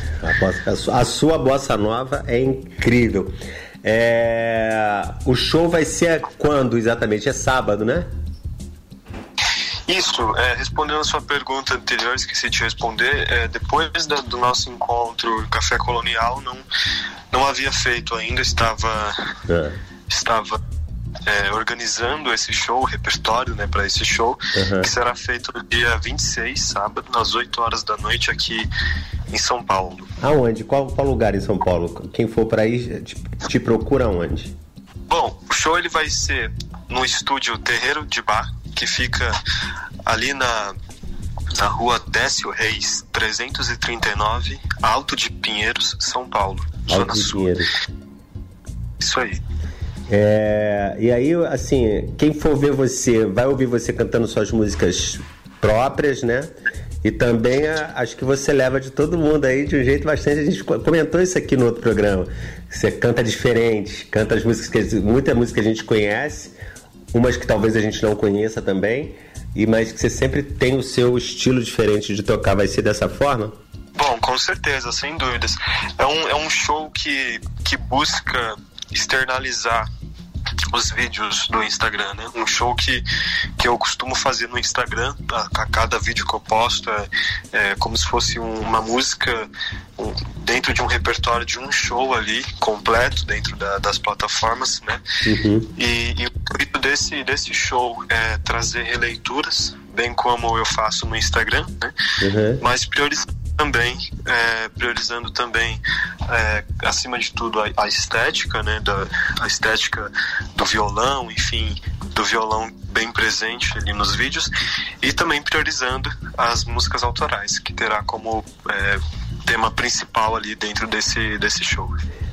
Speaker 2: A, sua bossa nova é incrível. É, o show vai ser quando exatamente? É sábado, né?
Speaker 10: Isso, é, respondendo a sua pergunta anterior, esqueci de responder. É, depois da, do nosso encontro Café Colonial, não, não havia feito ainda, estava, é. estava é, organizando esse show, o repertório né, para esse show, uhum. que será feito no dia 26, sábado, às 8 horas da noite, aqui em São Paulo.
Speaker 2: Aonde? Qual, qual lugar em São Paulo? Quem for para aí te, te procura onde?
Speaker 10: Bom, o show ele vai ser no estúdio Terreiro de Bar, que fica ali na, na rua Décio Reis, 339, Alto de Pinheiros, São Paulo,
Speaker 2: Alto Zona de Sul. Pinheiros.
Speaker 10: Isso aí.
Speaker 2: É, e aí, assim, quem for ver você, vai ouvir você cantando suas músicas próprias, né? E também acho que você leva de todo mundo aí de um jeito bastante. A gente comentou isso aqui no outro programa. Você canta diferente, canta as músicas que muita música a gente conhece, umas que talvez a gente não conheça também, e mas que você sempre tem o seu estilo diferente de tocar. Vai ser dessa forma?
Speaker 10: Bom, com certeza, sem dúvidas. É um, é um show que, que busca externalizar os vídeos do Instagram, né? Um show que, que eu costumo fazer no Instagram, a, a cada vídeo que eu posto é, é como se fosse um, uma música um, dentro de um repertório de um show ali, completo, dentro da, das plataformas, né? Uhum. E, e o intuito desse, desse show é trazer releituras, bem como eu faço no Instagram, né? Uhum. Mas priorizando também é, priorizando também é, acima de tudo a, a, estética né da a estética do violão enfim do violão bem presente ali nos vídeos e também priorizando as músicas autorais que terá como é, tema principal ali dentro desse desse show.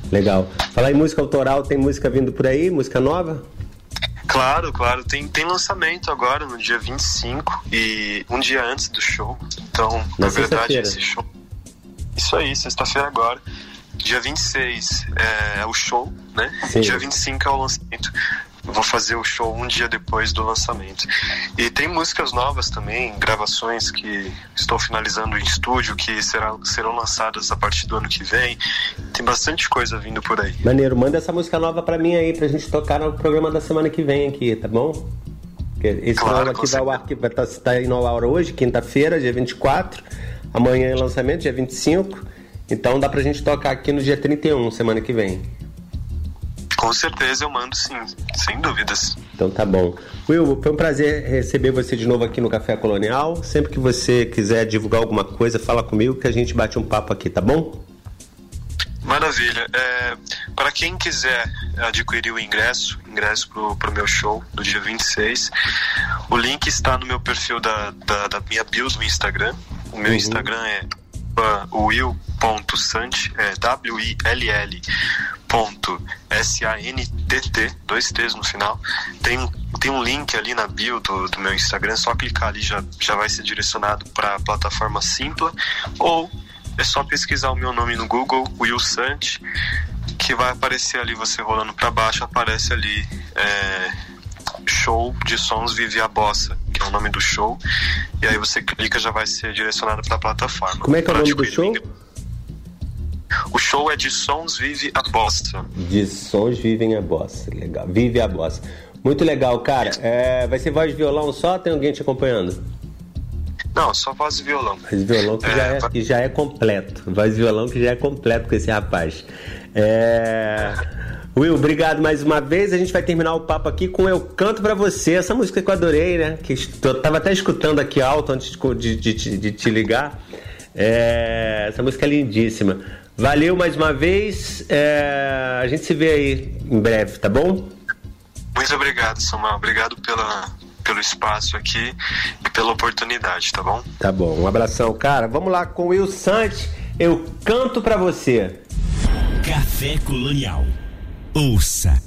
Speaker 2: Legal. Falar em música autoral tem música vindo por aí? Música nova
Speaker 10: Claro, claro. Tem, tem lançamento agora no dia 25 e um dia antes do show. Então, na, na verdade, esse show. Isso aí, sexta-feira agora. Dia 26 é, é o show, né? Sim. Dia 25 é o lançamento. Vou fazer o show um dia depois do lançamento. E tem músicas novas também, gravações que estou finalizando em estúdio, que será, serão lançadas a partir do ano que vem. Tem bastante coisa vindo por aí.
Speaker 2: Maneiro, manda essa música nova pra mim aí, pra gente tocar no programa da semana que vem aqui, tá bom? Esse claro, aqui vai ao ar, vai estar tá, tá indo ao ar hoje, quinta-feira, dia 24. Amanhã é lançamento, dia 25. Então dá pra gente tocar aqui no dia 31, semana que vem.
Speaker 10: Com certeza eu mando sim, sem dúvidas.
Speaker 2: Então tá bom. Will, foi um prazer receber você de novo aqui no Café Colonial. Sempre que você quiser divulgar alguma coisa, fala comigo que a gente bate um papo aqui, tá bom?
Speaker 10: Maravilha. É, para quem quiser adquirir o ingresso, ingresso pro, o meu show do dia 26, o link está no meu perfil da, da, da minha bio no Instagram. O meu uhum. Instagram é will.sant, é W-I-L-L ponto S-A-N-T-T, dois T's no final. Tem um, tem um link ali na bio do, do meu Instagram, só clicar ali já, já vai ser direcionado para a plataforma Simpla ou é só pesquisar o meu nome no Google, Will Sant, que vai aparecer ali, você rolando para baixo, aparece ali é, Show de Sons Vive a Bossa, que é o nome do show. E aí você clica, já vai ser direcionado para a plataforma.
Speaker 2: Como é que é o nome do show?
Speaker 10: O show é de Sons Vive a Bossa.
Speaker 2: De Sons Vivem a Bossa, legal. Vive a Bossa. Muito legal, cara. É, vai ser voz de violão só? Tem alguém te acompanhando?
Speaker 10: Não, só voz e violão.
Speaker 2: Voz e violão que, é, já é, que já é completo. Voz e violão que já é completo com esse rapaz. É... Will, obrigado mais uma vez. A gente vai terminar o papo aqui com Eu Canto Pra Você, essa música que eu adorei, né? Que eu tava até escutando aqui alto antes de, de, de, de te ligar. É... Essa música é lindíssima. Valeu mais uma vez. É... A gente se vê aí em breve, tá bom?
Speaker 10: Muito obrigado, Samuel. Obrigado pela, pelo pelo espaço aqui e pela oportunidade, tá bom?
Speaker 2: Tá bom, um abração, cara. Vamos lá com o Will Santos. Eu canto para você.
Speaker 9: Café Colonial. Ouça,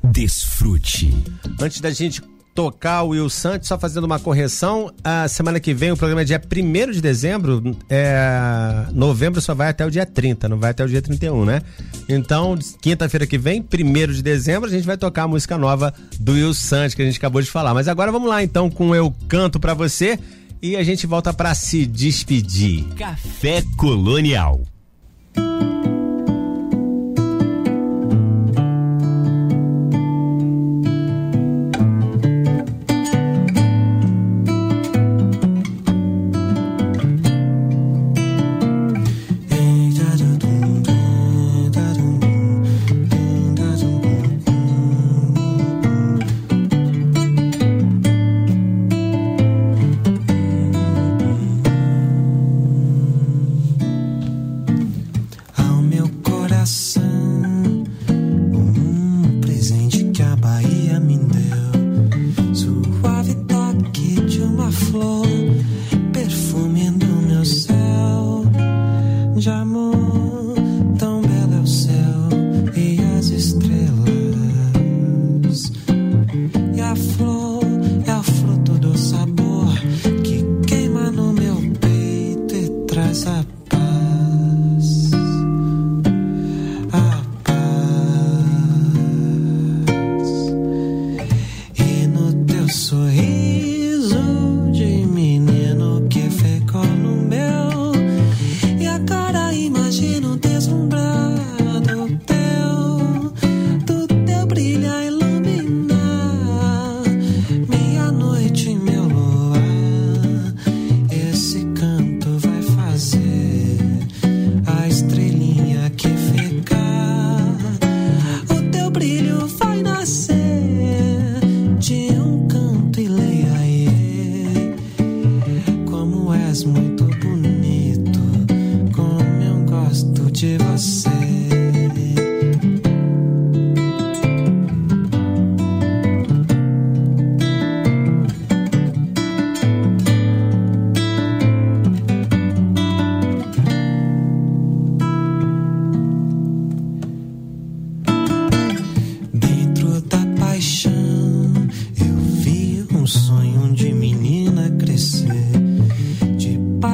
Speaker 9: desfrute.
Speaker 5: Antes da gente tocar o Will Santos, só fazendo uma correção. A semana que vem, o programa é dia 1 de dezembro. É, novembro só vai até o dia 30, não vai até o dia 31, né? Então, quinta-feira que vem, 1 de dezembro, a gente vai tocar a música nova do Will Santos, que a gente acabou de falar. Mas agora vamos lá, então, com Eu Canto para Você. E a gente volta para se despedir.
Speaker 9: Café Colonial.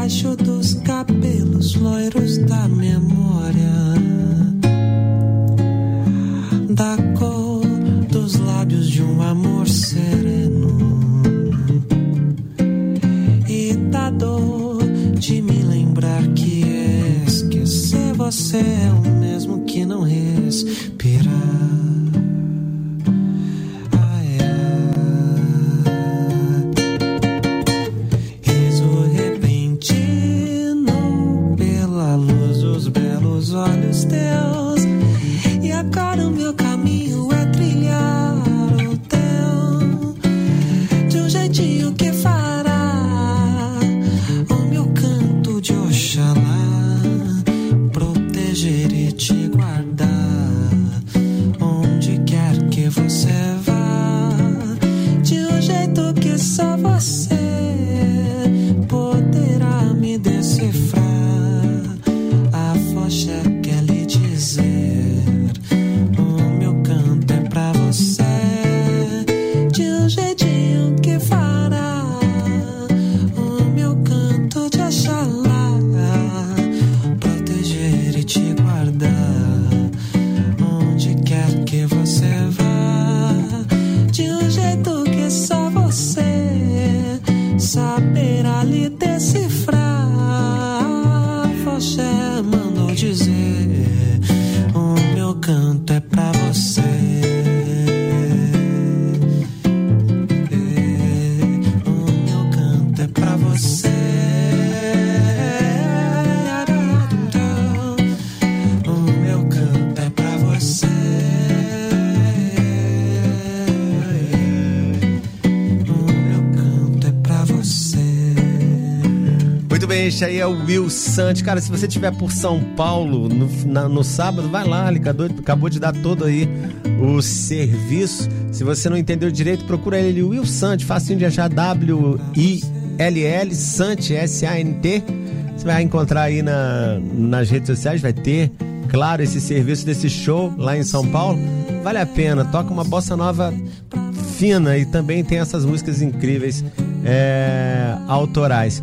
Speaker 2: debaixo dos cabelos loiros da Aí é o Will Santos. Cara, se você estiver por São Paulo no, na, no sábado, vai lá, ele acabou, acabou de dar todo aí o serviço. Se você não entendeu direito, procura ele, Will Santos, facinho de achar W-I-L-L, Sant, S-A-N-T. Você vai encontrar aí na, nas redes sociais, vai ter, claro, esse serviço desse show lá em São Paulo. Vale a pena, toca uma bossa nova fina e também tem essas músicas incríveis é, autorais.